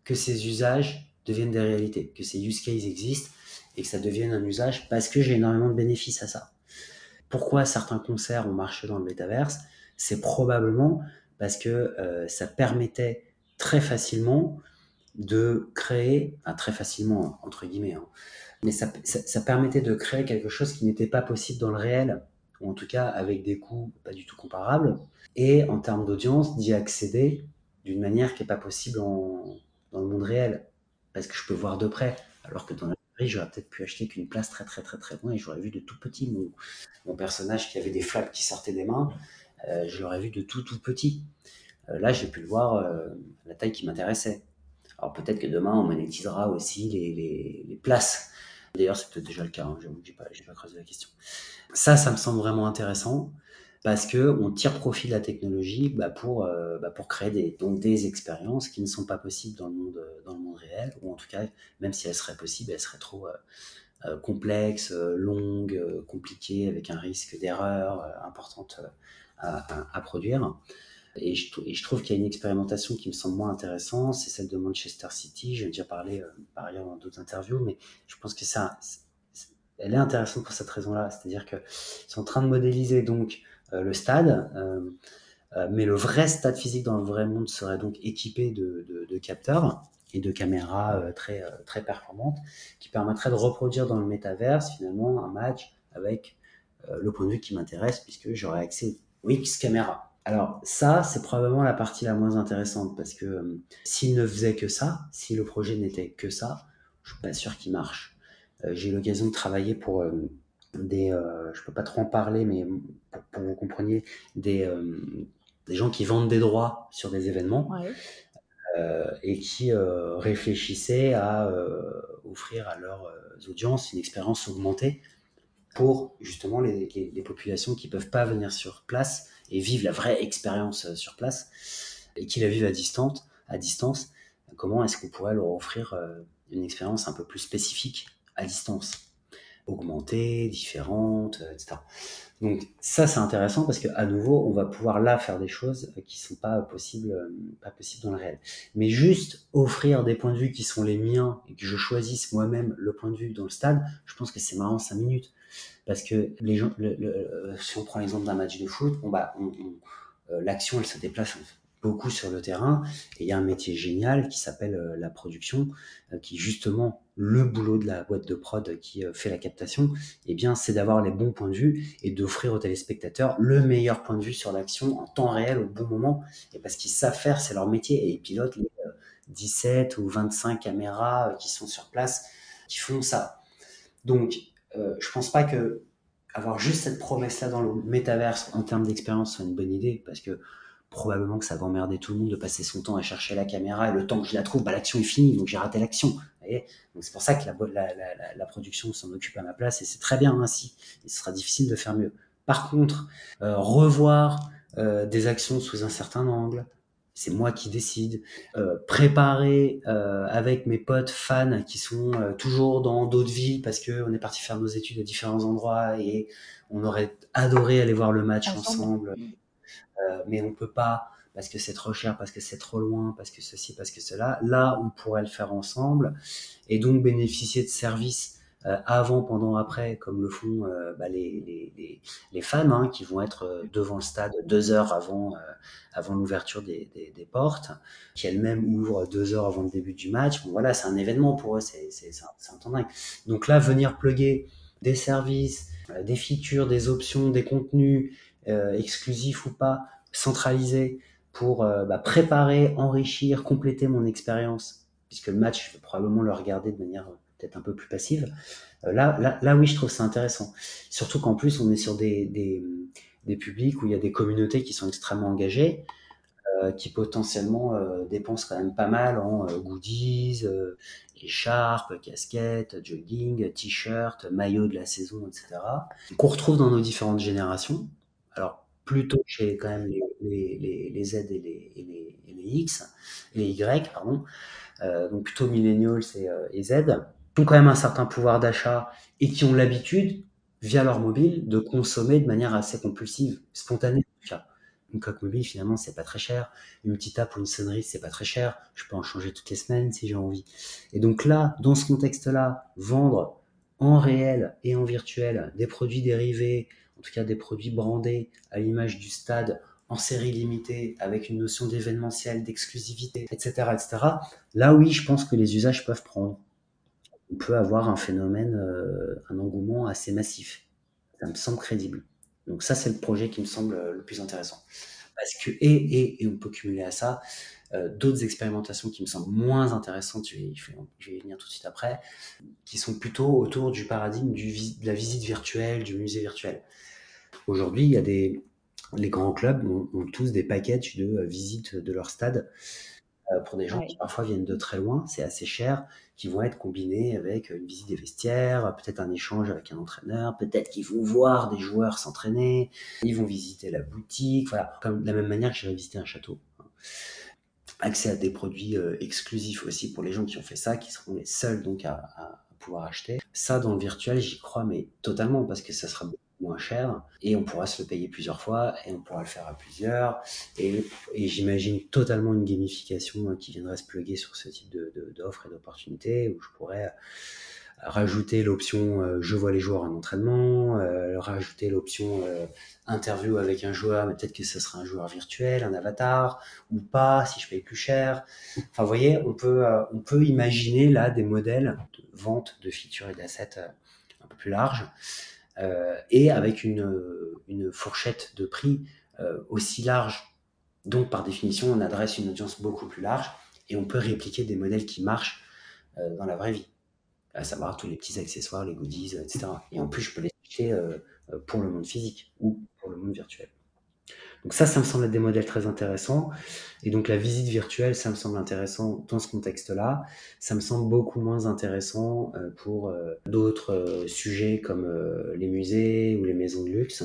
que ces usages deviennent des réalités, que ces use cases existent et que ça devienne un usage parce que j'ai énormément de bénéfices à ça. Pourquoi certains concerts ont marché dans le métaverse? C'est probablement parce que euh, ça permettait très facilement de créer, enfin très facilement entre guillemets, hein, mais ça, ça permettait de créer quelque chose qui n'était pas possible dans le réel ou en tout cas avec des coûts pas du tout comparables, et en termes d'audience, d'y accéder d'une manière qui n'est pas possible dans le monde réel, parce que je peux voir de près, alors que dans la librairie, j'aurais peut-être pu acheter qu'une place très très très très loin, et j'aurais vu de tout petit mon, personnage qui avait des flaps qui sortaient des mains, euh, je l'aurais vu de tout tout petit. Euh, là, j'ai pu le voir euh, la taille qui m'intéressait. Alors peut-être que demain, on monétisera aussi les, places D'ailleurs, c'est peut-être déjà le cas, hein, j'avoue que j'ai pas, pas creusé la question. Ça, ça me semble vraiment intéressant parce que on tire profit de la technologie bah, pour, euh, bah, pour créer des, donc des expériences qui ne sont pas possibles dans le monde, dans le monde réel, ou en tout cas, même si elles seraient possibles, elles seraient trop euh, euh, complexes, longues, compliquées, avec un risque d'erreur importante à, à, produire. Et je, trouve qu'il y a une expérimentation qui me semble moins intéressante, c'est celle de Manchester City. J'ai déjà parlé euh, par ailleurs dans d'autres interviews, mais je pense que ça, elle est intéressante pour cette raison-là. C'est-à-dire qu'ils sont en train de modéliser donc euh, le stade, euh, mais le vrai stade physique dans le vrai monde serait donc équipé de, capteurs et de caméras très, très performantes qui permettraient de reproduire dans le métaverse finalement un match avec le point de vue qui m'intéresse puisque j'aurais accès aux X caméras. Alors ça, c'est probablement la partie la moins intéressante parce que euh, s'il ne faisait que ça, si le projet n'était que ça, je suis pas sûr qu'il marche. Euh, j'ai eu l'occasion de travailler pour euh, des, je peux pas trop en parler, mais pour, que vous compreniez, des, des gens qui vendent des droits sur des événements. et qui réfléchissaient à offrir à leurs audiences une expérience augmentée pour justement les, les, les populations qui peuvent pas venir sur place et vivent la vraie expérience euh, sur place et qui la vivent à distance, à distance, comment est-ce qu'on pourrait leur offrir euh, une expérience un peu plus spécifique à distance, augmentée, différente, euh, etc. Donc ça c'est intéressant parce qu'à nouveau on va pouvoir là faire des choses qui sont pas possibles, pas possibles dans le réel. Mais juste offrir des points de vue qui sont les miens et que je choisisse moi-même le point de vue dans le stade, je pense que c'est marrant 5 minutes. Parce que les gens, le, si on prend l'exemple d'un match de foot, bon bah, euh, l'action elle se déplace beaucoup sur le terrain et il y a un métier génial qui s'appelle euh, la production, euh, qui justement le boulot de la boîte de prod qui fait la captation, eh bien c'est d'avoir les bons points de vue et d'offrir aux téléspectateurs le meilleur point de vue sur l'action en temps réel au bon moment. Et parce qu'ils savent faire, c'est leur métier et ils pilotent les 17 ou 25 caméras qui sont sur place qui font ça. Donc euh, je pense pas que avoir juste cette promesse-là dans le métaverse en termes d'expérience soit une bonne idée, parce que probablement que ça va emmerder tout le monde de passer son temps à chercher la caméra et le temps que je la trouve, bah, l'action est finie, donc j'ai raté l'action. Donc c'est pour ça que la, la, la, la production s'en occupe à ma place et c'est très bien ainsi. Il sera difficile de faire mieux. Par contre, euh, revoir euh, des actions sous un certain angle, c'est moi qui décide. Euh, préparer euh, avec mes potes fans qui sont euh, toujours dans d'autres villes parce que on est parti faire nos études à différents endroits et on aurait adoré aller voir le match ensemble, ensemble. Euh, mais on peut pas parce que c'est trop cher, parce que c'est trop loin, parce que ceci, parce que cela. Là, on pourrait le faire ensemble et donc bénéficier de services euh, avant, pendant, après, comme le font euh, bah, les, les, les, fans hein, qui vont être euh, devant le stade deux heures avant, avant l'ouverture des, des, des, portes, qui elles-mêmes ouvrent deux heures avant le début du match. Bon, voilà, c'est un événement pour eux, c'est un, un temps dingue. Donc là, venir plugger des services, des features, des options, des contenus exclusifs ou pas, centralisés, pour bah, préparer, enrichir, compléter mon expérience, puisque le match, je vais probablement le regarder de manière peut-être un peu plus passive. Euh, là, là, là, oui, je trouve ça intéressant. Surtout qu'en plus, on est sur des, des, des, publics où il y a des communautés qui sont extrêmement engagées, euh, qui potentiellement euh, dépensent quand même pas mal en euh, goodies, euh, écharpes, casquettes, jogging, t-shirts, maillots de la saison, etc. Qu'on retrouve dans nos différentes générations. Alors, plutôt chez quand même les, les, les, Z et les, et les, et les X, les Y, pardon. Euh, donc plutôt millennials et, et Z qui ont quand même un certain pouvoir d'achat et qui ont l'habitude, via leur mobile, de consommer de manière assez compulsive, spontanée. Une coque mobile, finalement, c'est pas très cher. Une petite app ou une sonnerie, c'est pas très cher. Je peux en changer toutes les semaines si j'ai envie. Et donc là, dans ce contexte-là, vendre en réel et en virtuel des produits dérivés, en tout cas des produits brandés à l'image du stade en série limitée avec une notion d'événementiel, d'exclusivité, etc., etc. Là, oui, je pense que les usages peuvent prendre on peut avoir un phénomène, euh, un engouement assez massif. Ça me semble crédible. Donc ça, c'est le projet qui me semble euh, le plus intéressant. Parce que, et, et, et on peut cumuler à ça euh, d'autres expérimentations qui me semblent moins intéressantes, je vais, je vais, y venir tout de suite après, qui sont plutôt autour du paradigme du, de la visite virtuelle, du musée virtuel. Aujourd'hui, il y a des, les grands clubs ont, ont tous des packages de euh, visite de leur stade euh, pour des gens ouais. qui parfois viennent de très loin, c'est assez cher, qui vont être combinés avec une visite des vestiaires, peut-être un échange avec un entraîneur, peut-être qu'ils vont voir des joueurs s'entraîner, ils vont visiter la boutique, voilà, comme de la même manière que j'irais visiter un château. Accès à des produits euh, exclusifs aussi pour les gens qui ont fait ça, qui seront les seuls donc à, pouvoir acheter. Ça dans le virtuel, j'y crois mais totalement parce que ça sera moins cher et on pourra se le payer plusieurs fois et on pourra le faire à plusieurs et, j'imagine totalement une gamification qui viendrait se plugger sur ce type d'offres de, et d'opportunités où je pourrais rajouter l'option euh, je vois les joueurs en entraînement, euh, rajouter l'option euh, interview avec un joueur, mais peut-être que ce sera un joueur virtuel, un avatar ou pas si je paye plus cher. Enfin, vous voyez, on peut euh, on peut imaginer là des modèles de vente de features et d'assets euh, un peu plus larges euh, et avec une, une fourchette de prix aussi large. Donc, par définition, on adresse une audience beaucoup plus large et on peut répliquer des modèles qui marchent dans la vraie vie, à savoir tous les petits accessoires, les goodies, etc. Et en plus, je peux les acheter euh, pour le monde physique ou pour le monde virtuel. Donc ça, ça me semble être des modèles très intéressants. Et donc la visite virtuelle, ça me semble intéressant dans ce contexte-là. Ça me semble beaucoup moins intéressant euh, pour euh, d'autres sujets comme les musées ou les maisons de luxe.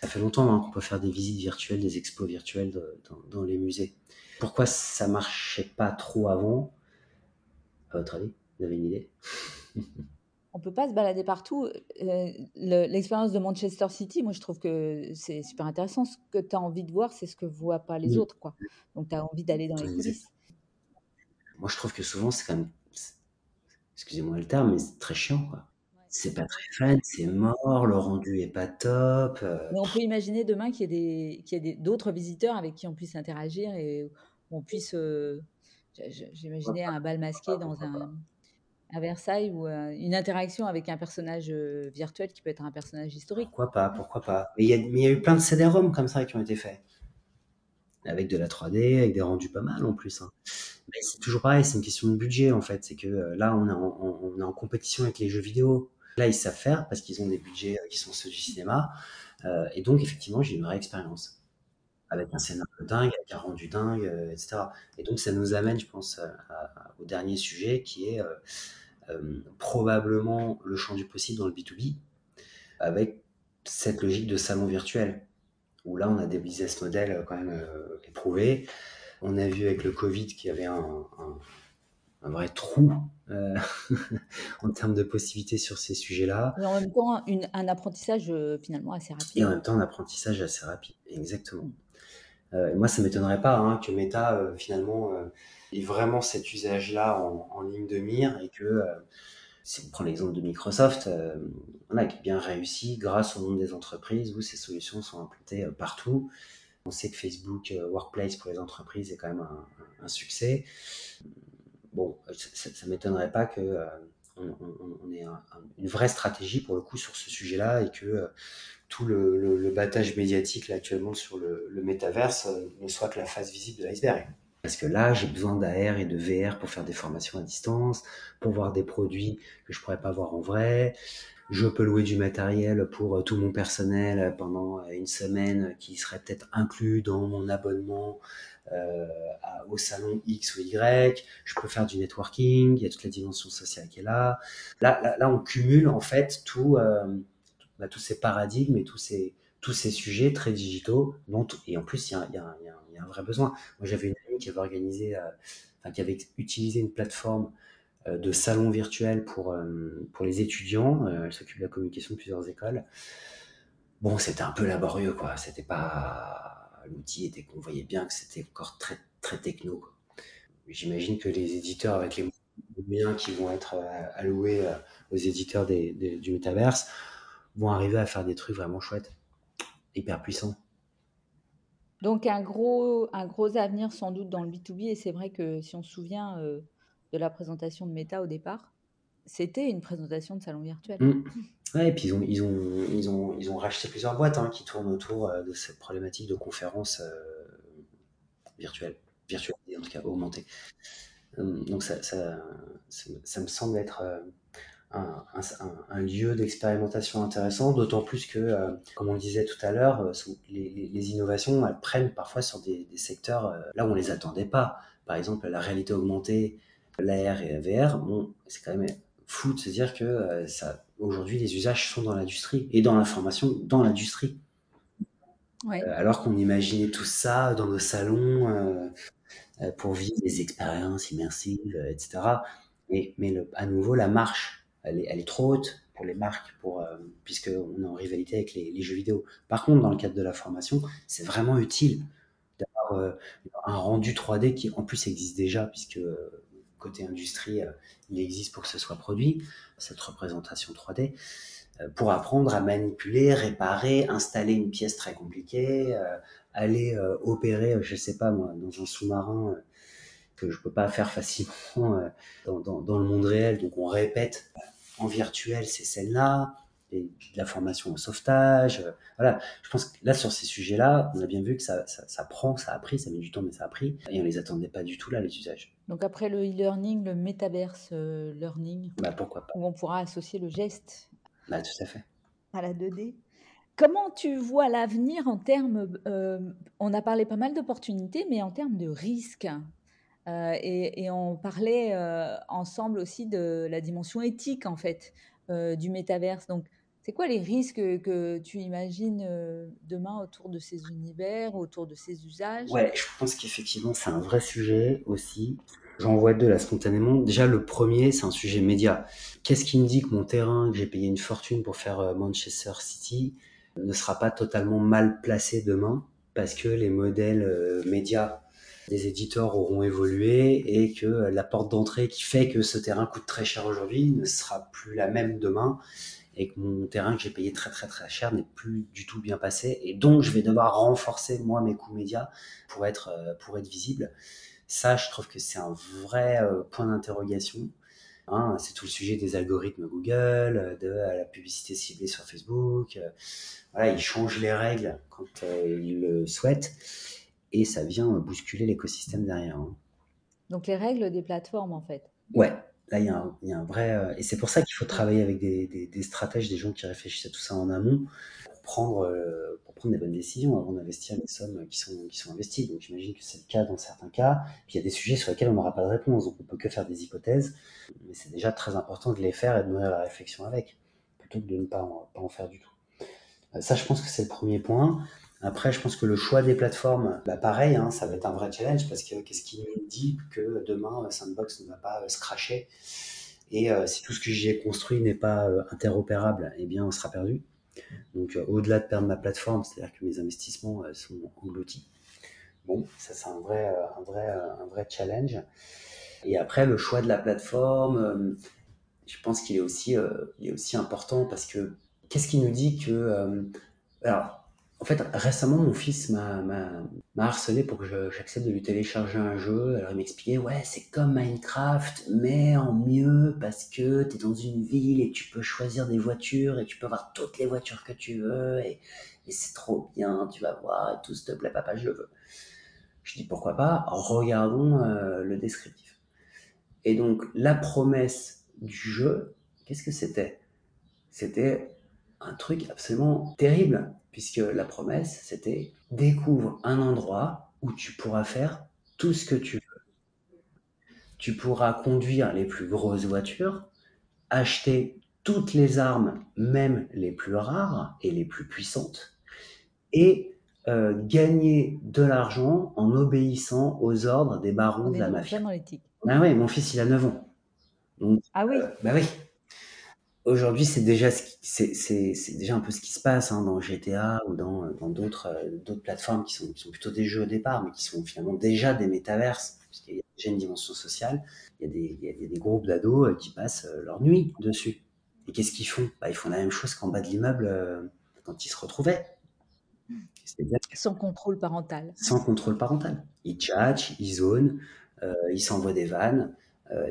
Ça fait longtemps hein, qu'on peut faire des visites virtuelles, des expos virtuelles dans, dans, les musées. Pourquoi ça marchait pas trop avant? À votre avis, vous avez une idée? On peut pas se balader partout. Euh, L'expérience de Manchester City, moi, je trouve que c'est super intéressant. Ce que tu as envie de voir, c'est ce que voient pas les oui. autres. Quoi. Donc, tu as envie d'aller dans les coulisses. Moi, je trouve que souvent, c'est quand même, excusez-moi le terme, mais c'est très chiant. Quoi. C'est pas très fun, c'est mort, le rendu est pas top. Euh... Mais on peut imaginer demain qu'il y ait d'autres visiteurs avec qui on puisse interagir et on puisse. Euh, J'imaginais un bal masqué dans un à Versailles ou euh, une interaction avec un personnage euh, virtuel qui peut être un personnage historique. Pourquoi pas, pourquoi pas. Mais il y, a, y a eu plein de CD-ROM comme ça qui ont été faits. Avec de la 3D, avec des rendus pas mal en plus. Hein. Mais c'est toujours pareil, c'est une question de budget en fait. C'est que euh, là, on est, en, on est, en, compétition avec les jeux vidéo. Là, ils savent faire parce qu'ils ont des budgets qui sont ceux du cinéma. et donc, effectivement, j'ai une vraie expérience avec un scénario dingue, avec un rendu dingue, etc. Et donc, ça nous amène, je pense, au dernier sujet qui est probablement le champ du possible dans le B2B, avec cette logique de salon virtuel, où là, on a des business models quand même éprouvés. On a vu avec le Covid qu'il y avait un, un vrai trou euh, en termes de possibilités sur ces sujets-là. Et en même temps, un apprentissage euh, finalement assez rapide. Et en même temps, un apprentissage assez rapide, exactement. Euh, moi, ça ne m'étonnerait pas hein, que Meta, finalement, ait vraiment cet usage-là en, ligne de mire et que, si on prend l'exemple de Microsoft, on a bien réussi grâce au monde des entreprises où ces solutions sont implantées partout. On sait que Facebook Workplace pour les entreprises est quand même un, succès bon, ça, ne m'étonnerait pas que euh, on, ait une vraie stratégie pour le coup sur ce sujet-là et que euh, tout le, battage médiatique actuellement sur le, métaverse euh, ne soit que la face visible de l'iceberg. Parce que là, j'ai besoin d'AR et de VR pour faire des formations à distance, pour voir des produits que je pourrais pas voir en vrai. Je peux louer du matériel pour tout mon personnel pendant une semaine qui serait peut-être inclus dans mon abonnement euh, au salon X ou Y, je peux faire du networking, il y a toute la dimension sociale qui est là. Là, là, on cumule en fait tout, euh, bah, tous ces paradigmes et tous ces, tous ces sujets très digitaux, et en plus, il y a, un vrai besoin. Moi, j'avais une amie qui avait organisé, euh, qui avait utilisé une plateforme de salon virtuel pour, pour les étudiants. elle s'occupe de la communication de plusieurs écoles. Bon, c'était un peu laborieux, quoi. C'était pas l'outil était qu'on voyait bien que c'était encore très, très techno. J'imagine que les éditeurs avec les moyens qui vont être euh, alloués euh, aux éditeurs du Metaverse vont arriver à faire des trucs vraiment chouettes, hyper puissants. Donc un gros, un gros avenir sans doute dans le B2B, et c'est vrai que si on se souvient euh, de la présentation de Meta au départ, c'était une présentation de salon virtuel. Mmh. Ouais, et puis ils ont, ils ont, ils ont, ils ont racheté plusieurs boîtes hein, qui tournent autour euh, de cette problématique de conférences euh, virtuelles, virtuelles, en tout cas augmentées. Hum, donc ça, ça, ça, me semble être euh, un, un, lieu d'expérimentation intéressant, d'autant plus que, comme on le disait tout à l'heure, les, les, innovations, elles prennent parfois sur des, des secteurs là où on les attendait pas. Par exemple, la réalité augmentée, l'AR et la VR, bon, c'est quand même fou de se dire que euh, ça, aujourd'hui, les usages sont dans l'industrie et dans l'information dans l'industrie. Euh, alors qu'on imaginait tout ça dans nos salons euh, pour vivre des expériences immersives, etc. Et, mais le, à nouveau, la marche, elle est, trop haute pour les marques, pour, puisqu'on est en rivalité avec les, jeux vidéo. Par contre, dans le cadre de la formation, c'est vraiment utile d'avoir un rendu 3D qui en plus existe déjà, puisque côté industrie, euh, il existe pour que ce soit produit, cette représentation 3D, euh, pour apprendre à manipuler, réparer, installer une pièce très compliquée, euh, aller opérer, je sais pas moi, dans un sous-marin que je peux pas faire facilement dans, le monde réel. Donc on répète en virtuel ces scènes-là, et de la formation au sauvetage. Euh, voilà, je pense que là, sur ces sujets-là, on a bien vu que ça, ça, prend, ça a pris, ça met du temps, mais ça a pris. Et on les attendait pas du tout là, les usages. Donc après le e-learning, le metaverse euh, learning, bah, pourquoi pas. où on pourra associer le geste bah, tout à fait. à la 2D. Comment tu vois l'avenir en termes, euh, on a parlé pas mal d'opportunités, mais en termes de risques? Et, et, on parlait ensemble aussi de la dimension éthique en fait du métaverse. Donc c'est quoi les risques que tu imagines euh, demain autour de ces univers, autour de ces usages? Ouais, je pense qu'effectivement, c'est un vrai sujet aussi. J'en vois deux là spontanément. Déjà, le premier, c'est un sujet média. Qu'est-ce qui me dit que mon terrain, que j'ai payé une fortune pour faire euh, Manchester City, ne sera pas totalement mal placé demain parce que les modèles euh, médias des éditeurs auront évolué et que la porte d'entrée qui fait que ce terrain coûte très cher aujourd'hui ne sera plus la même demain et que mon terrain que j'ai payé très très très cher n'est plus du tout bien passé et donc je vais devoir renforcer moi mes coûts médias pour être euh, pour être visible. Ça, je trouve que c'est un vrai euh, point d'interrogation. Hein, c'est tout le sujet des algorithmes Google, de la publicité ciblée sur Facebook. Euh, voilà, ils changent les règles quand ils le souhaitent et ça vient bousculer l'écosystème derrière. Hein. Donc les règles des plateformes en fait. Ouais, là, il y, a un, il y a un vrai. euh, et c'est pour ça qu'il faut travailler avec des, des, des stratèges, des gens qui réfléchissent à tout ça en amont pour prendre, euh, pour prendre des bonnes décisions avant d'investir les sommes qui sont, qui sont investies. Donc j'imagine que c'est le cas dans certains cas. Puis il y a des sujets sur lesquels on n'aura pas de réponse, donc on peut que faire des hypothèses. Mais c'est déjà très important de les faire et de nourrir la réflexion avec, plutôt que de ne pas en, pas en faire du tout. Euh, Ça, je pense que c'est le premier point. Après, je pense que le choix des plateformes, bah pareil, hein, ça va être un vrai challenge parce que qu'est-ce qui nous dit que demain euh, Sandbox ne va pas euh, se cracher? Et euh, si tout ce que j'ai construit n'est pas interopérable, eh bien, on sera perdu. Donc, au-delà de perdre ma plateforme, c'est-à-dire que mes investissements sont engloutis. Bon, ça c'est un vrai, un vrai, un vrai challenge. Et après, le choix de la plateforme, je pense qu'il est aussi, est aussi important parce que qu'est-ce qui nous dit que, alors, fait, récemment, mon fils m'a harcelé pour que j'accepte de lui télécharger un jeu. Alors, il m'expliquait, ouais, c'est comme Minecraft, mais en mieux parce que tu es dans une ville et tu peux choisir des voitures et tu peux avoir toutes les voitures que tu veux et, c'est trop bien, tu vas voir et tout, s'il te plaît, papa, je le veux. Je dis, pourquoi pas, regardons euh, le descriptif. Et donc, la promesse du jeu, qu'est-ce que c'était? C'était un truc absolument terrible, puisque la promesse, c'était découvre un endroit où tu pourras faire tout ce que tu veux. Tu pourras conduire les plus grosses voitures, acheter toutes les armes, même les plus rares et les plus puissantes, et euh, gagner de l'argent en obéissant aux ordres des barons On de la mafia. dans. Ah ouais, mon fils, il a 9 ans. Donc, Ah oui, euh, bah oui. Aujourd'hui, c'est déjà, ce qui- c'est, c'est, c'est déjà un peu ce qui se passe hein, dans GTA ou dans, dans d'autres, euh, d'autres plateformes qui sont, qui sont plutôt des jeux au départ, mais qui sont finalement déjà des métaverses, puisqu'il y a déjà une dimension sociale. Il y a des, il y a, il y a des groupes d'ados euh, qui passent euh, leur nuit dessus. Et qu'est-ce qu'ils font? Bah, Ils font la même chose qu'en bas de l'immeuble euh, quand ils se retrouvaient. C'est-à-dire sans contrôle parental. sans contrôle parental. Ils tchatchent, ils zonent, euh, ils s'envoient des vannes, euh,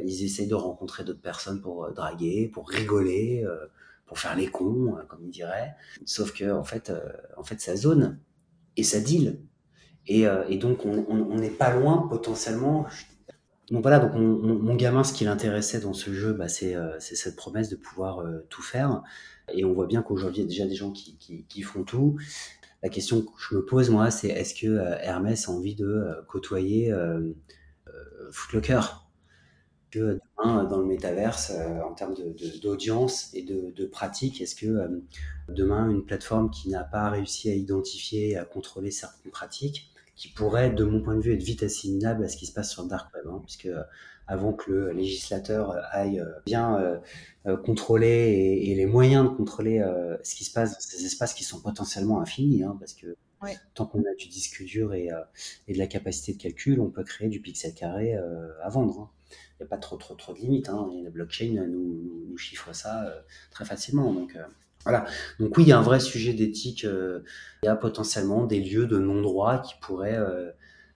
ils essayent de rencontrer d'autres personnes pour euh, draguer, pour rigoler, euh, pour faire les cons, euh, comme ils diraient. Sauf que en fait, euh, en fait, ça zone et ça deal. Et, euh, donc on n'est pas loin potentiellement. Donc voilà, donc mon, gamin, ce qui l'intéressait dans ce jeu, bah, c'est euh, cette promesse de pouvoir euh, tout faire. Et on voit bien qu'aujourd'hui, il y a déjà des gens qui, font tout. La question que je me pose, moi, c'est est-ce que euh, Hermès a envie de euh, côtoyer euh, euh, Footlocker que demain, dans le métaverse, euh, en termes d'audience et de, de pratique, est-ce que euh, demain, une plateforme qui n'a pas réussi à identifier et à contrôler certaines pratiques, qui pourrait, de mon point de vue, être vite assimilable à ce qui se passe sur le dark web, hein, puisque euh, avant que le législateur euh, aille euh, bien euh, euh, contrôler et, et les moyens de contrôler euh, ce qui se passe dans ces espaces qui sont potentiellement infinis, hein, parce que Ouais. tant qu'on a du disque dur et, euh, et de la capacité de calcul, on peut créer du pixel carré euh, à vendre. hein. Il n'y a pas trop, trop, trop de limites. Hein. Et la blockchain nous, nous, nous chiffre ça euh, très facilement. Donc, euh, voilà. Donc, oui, il y a un vrai sujet d'éthique. euh, il y a potentiellement des lieux de non-droit qui pourraient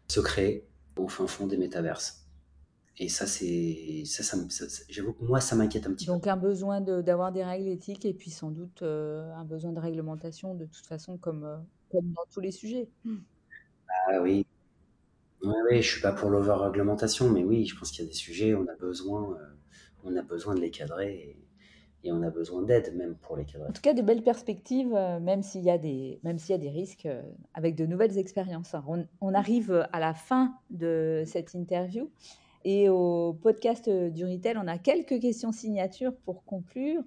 se créer au fin fond des métaverses. Et ça, c'est. Ça, ça, me- ça- ça- J'avoue que moi, ça m'inquiète un petit peu. Donc un besoin de- d'avoir des règles éthiques et puis sans doute un besoin de réglementation de toute façon comme, comme dans tous les sujets. Ah oui. Ouais, oui, je suis pas pour l'over-réglementation, mais oui, je pense qu'il y a des sujets, on a besoin, euh, on a besoin de les cadrer et, on a besoin d'aide même pour les cadrer. En tout cas, de belles perspectives, euh, même s'il y a des, même s'il y a des risques, euh, avec de nouvelles expériences. On, arrive à la fin de cette interview et au podcast du Retail, on a quelques questions signatures pour conclure,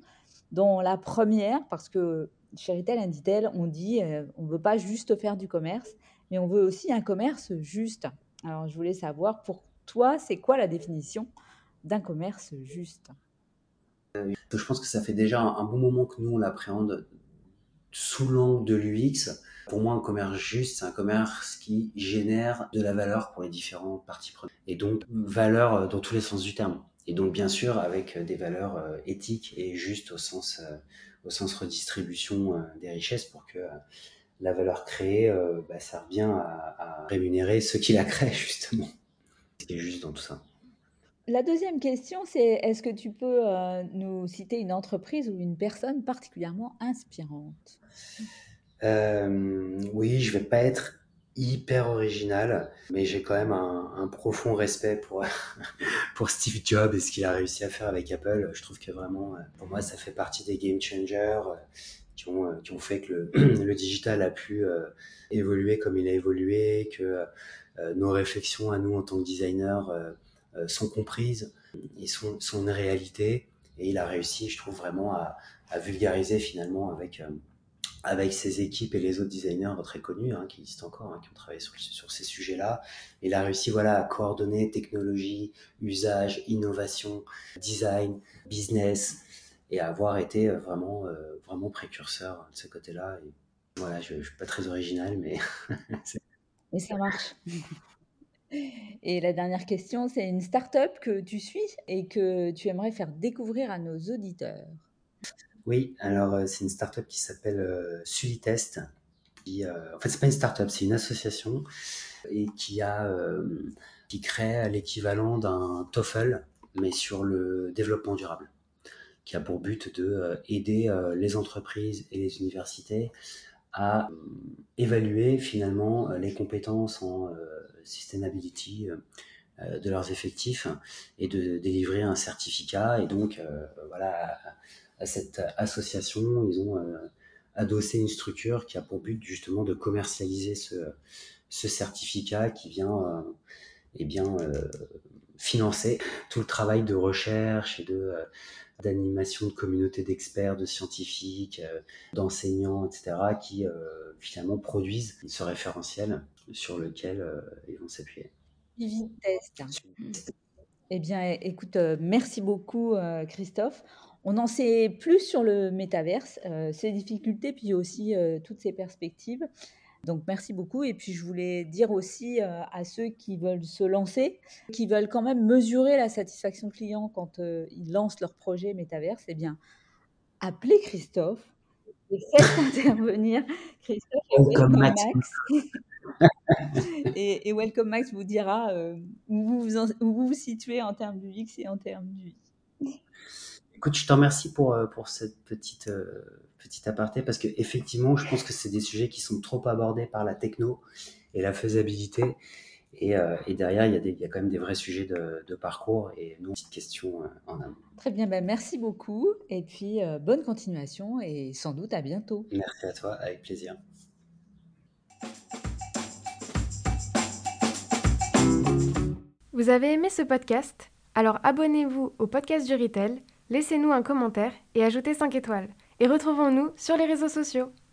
dont la première, parce que chez Retail Inditel, on dit euh, on ne veut pas juste faire du commerce, mais on veut aussi un commerce juste. Alors, je voulais savoir, pour toi, c'est quoi la définition d'un commerce juste? Je pense que ça fait déjà un, bon moment que nous on l'appréhende sous l'angle de l'UX. Pour moi, un commerce juste, c'est un commerce qui génère de la valeur pour les différentes parties prenantes. Et donc, valeur euh, dans tous les sens du terme. Et donc, bien sûr, avec euh, des valeurs euh, éthiques et justes au sens, euh, au sens redistribution euh, des richesses pour que euh, la valeur créée, euh, bah, ça revient à, à rémunérer ceux qui la créent, justement. Ce qui est juste dans tout ça. La deuxième question, c'est est-ce que tu peux euh, nous citer une entreprise ou une personne particulièrement inspirante? Euh, oui, je vais pas être hyper original, mais j'ai quand même un, profond respect pour, pour Steve Jobs et ce qu'il a réussi à faire avec Apple. Je trouve que vraiment, pour moi, ça fait partie des game changers qui ont, qui ont fait que le, digital a pu évoluer comme il a évolué, que nos réflexions à nous en tant que designers sont comprises et sont, une réalité. Et il a réussi, je trouve, vraiment à, vulgariser finalement avec, euh, avec ses équipes et les autres designers très connus hein, qui existent encore, hein, qui ont travaillé sur, sur ces sujets-là. Il a réussi voilà, à coordonner technologie, usage, innovation, design, business et à avoir été euh, vraiment, euh, vraiment précurseur de ce côté-là. Voilà, je ne suis pas très original, mais... mais ça marche. Et la dernière question, c'est une start-up que tu suis et que tu aimerais faire découvrir à nos auditeurs. Oui, alors euh, c'est une startup qui s'appelle euh, Sulitest. Qui, euh, en fait, c'est pas une startup, c'est une association et qui a qui crée l'équivalent d'un TOEFL, mais sur le développement durable, qui a pour but de aider les entreprises et les universités à évaluer finalement les compétences en sustainability de leurs effectifs et de délivrer un certificat et donc voilà à cette association. Ils ont euh, adossé une structure qui a pour but justement de commercialiser ce, ce certificat qui vient euh, eh bien, euh, financer tout le travail de recherche et de d'animation de communautés d'experts, de scientifiques, d'enseignants, etc., qui finalement produisent ce référentiel sur lequel ils vont s'appuyer. Eh bien, écoute, merci beaucoup, Christophe. On en sait plus sur le métaverse, euh, ses difficultés, puis aussi euh, toutes ses perspectives. Donc merci beaucoup. Et puis je voulais dire aussi euh, à ceux qui veulent se lancer, qui veulent quand même mesurer la satisfaction client quand ils lancent leur projet métaverse, eh bien, appelez Christophe et faites intervenir Christophe et Welcome Max. et, Welcome Max vous dira où, vous où vous situez en termes du X et en termes du Y. Écoute, je te remercie pour, euh, pour cette petite, euh, petite aparté parce que effectivement, je pense que c'est des sujets qui sont trop abordés par la techno et la faisabilité. Et, euh, et derrière, il y, a des, il y, a quand même des vrais sujets de, de parcours et nous, petite question en amont. Très bien, ben merci beaucoup et puis bonne continuation et sans doute à bientôt. Merci à toi, avec plaisir. Vous avez aimé ce podcast? Alors abonnez-vous au podcast du Retail laissez-nous un commentaire et ajoutez 5 étoiles. Et retrouvons-nous sur les réseaux sociaux.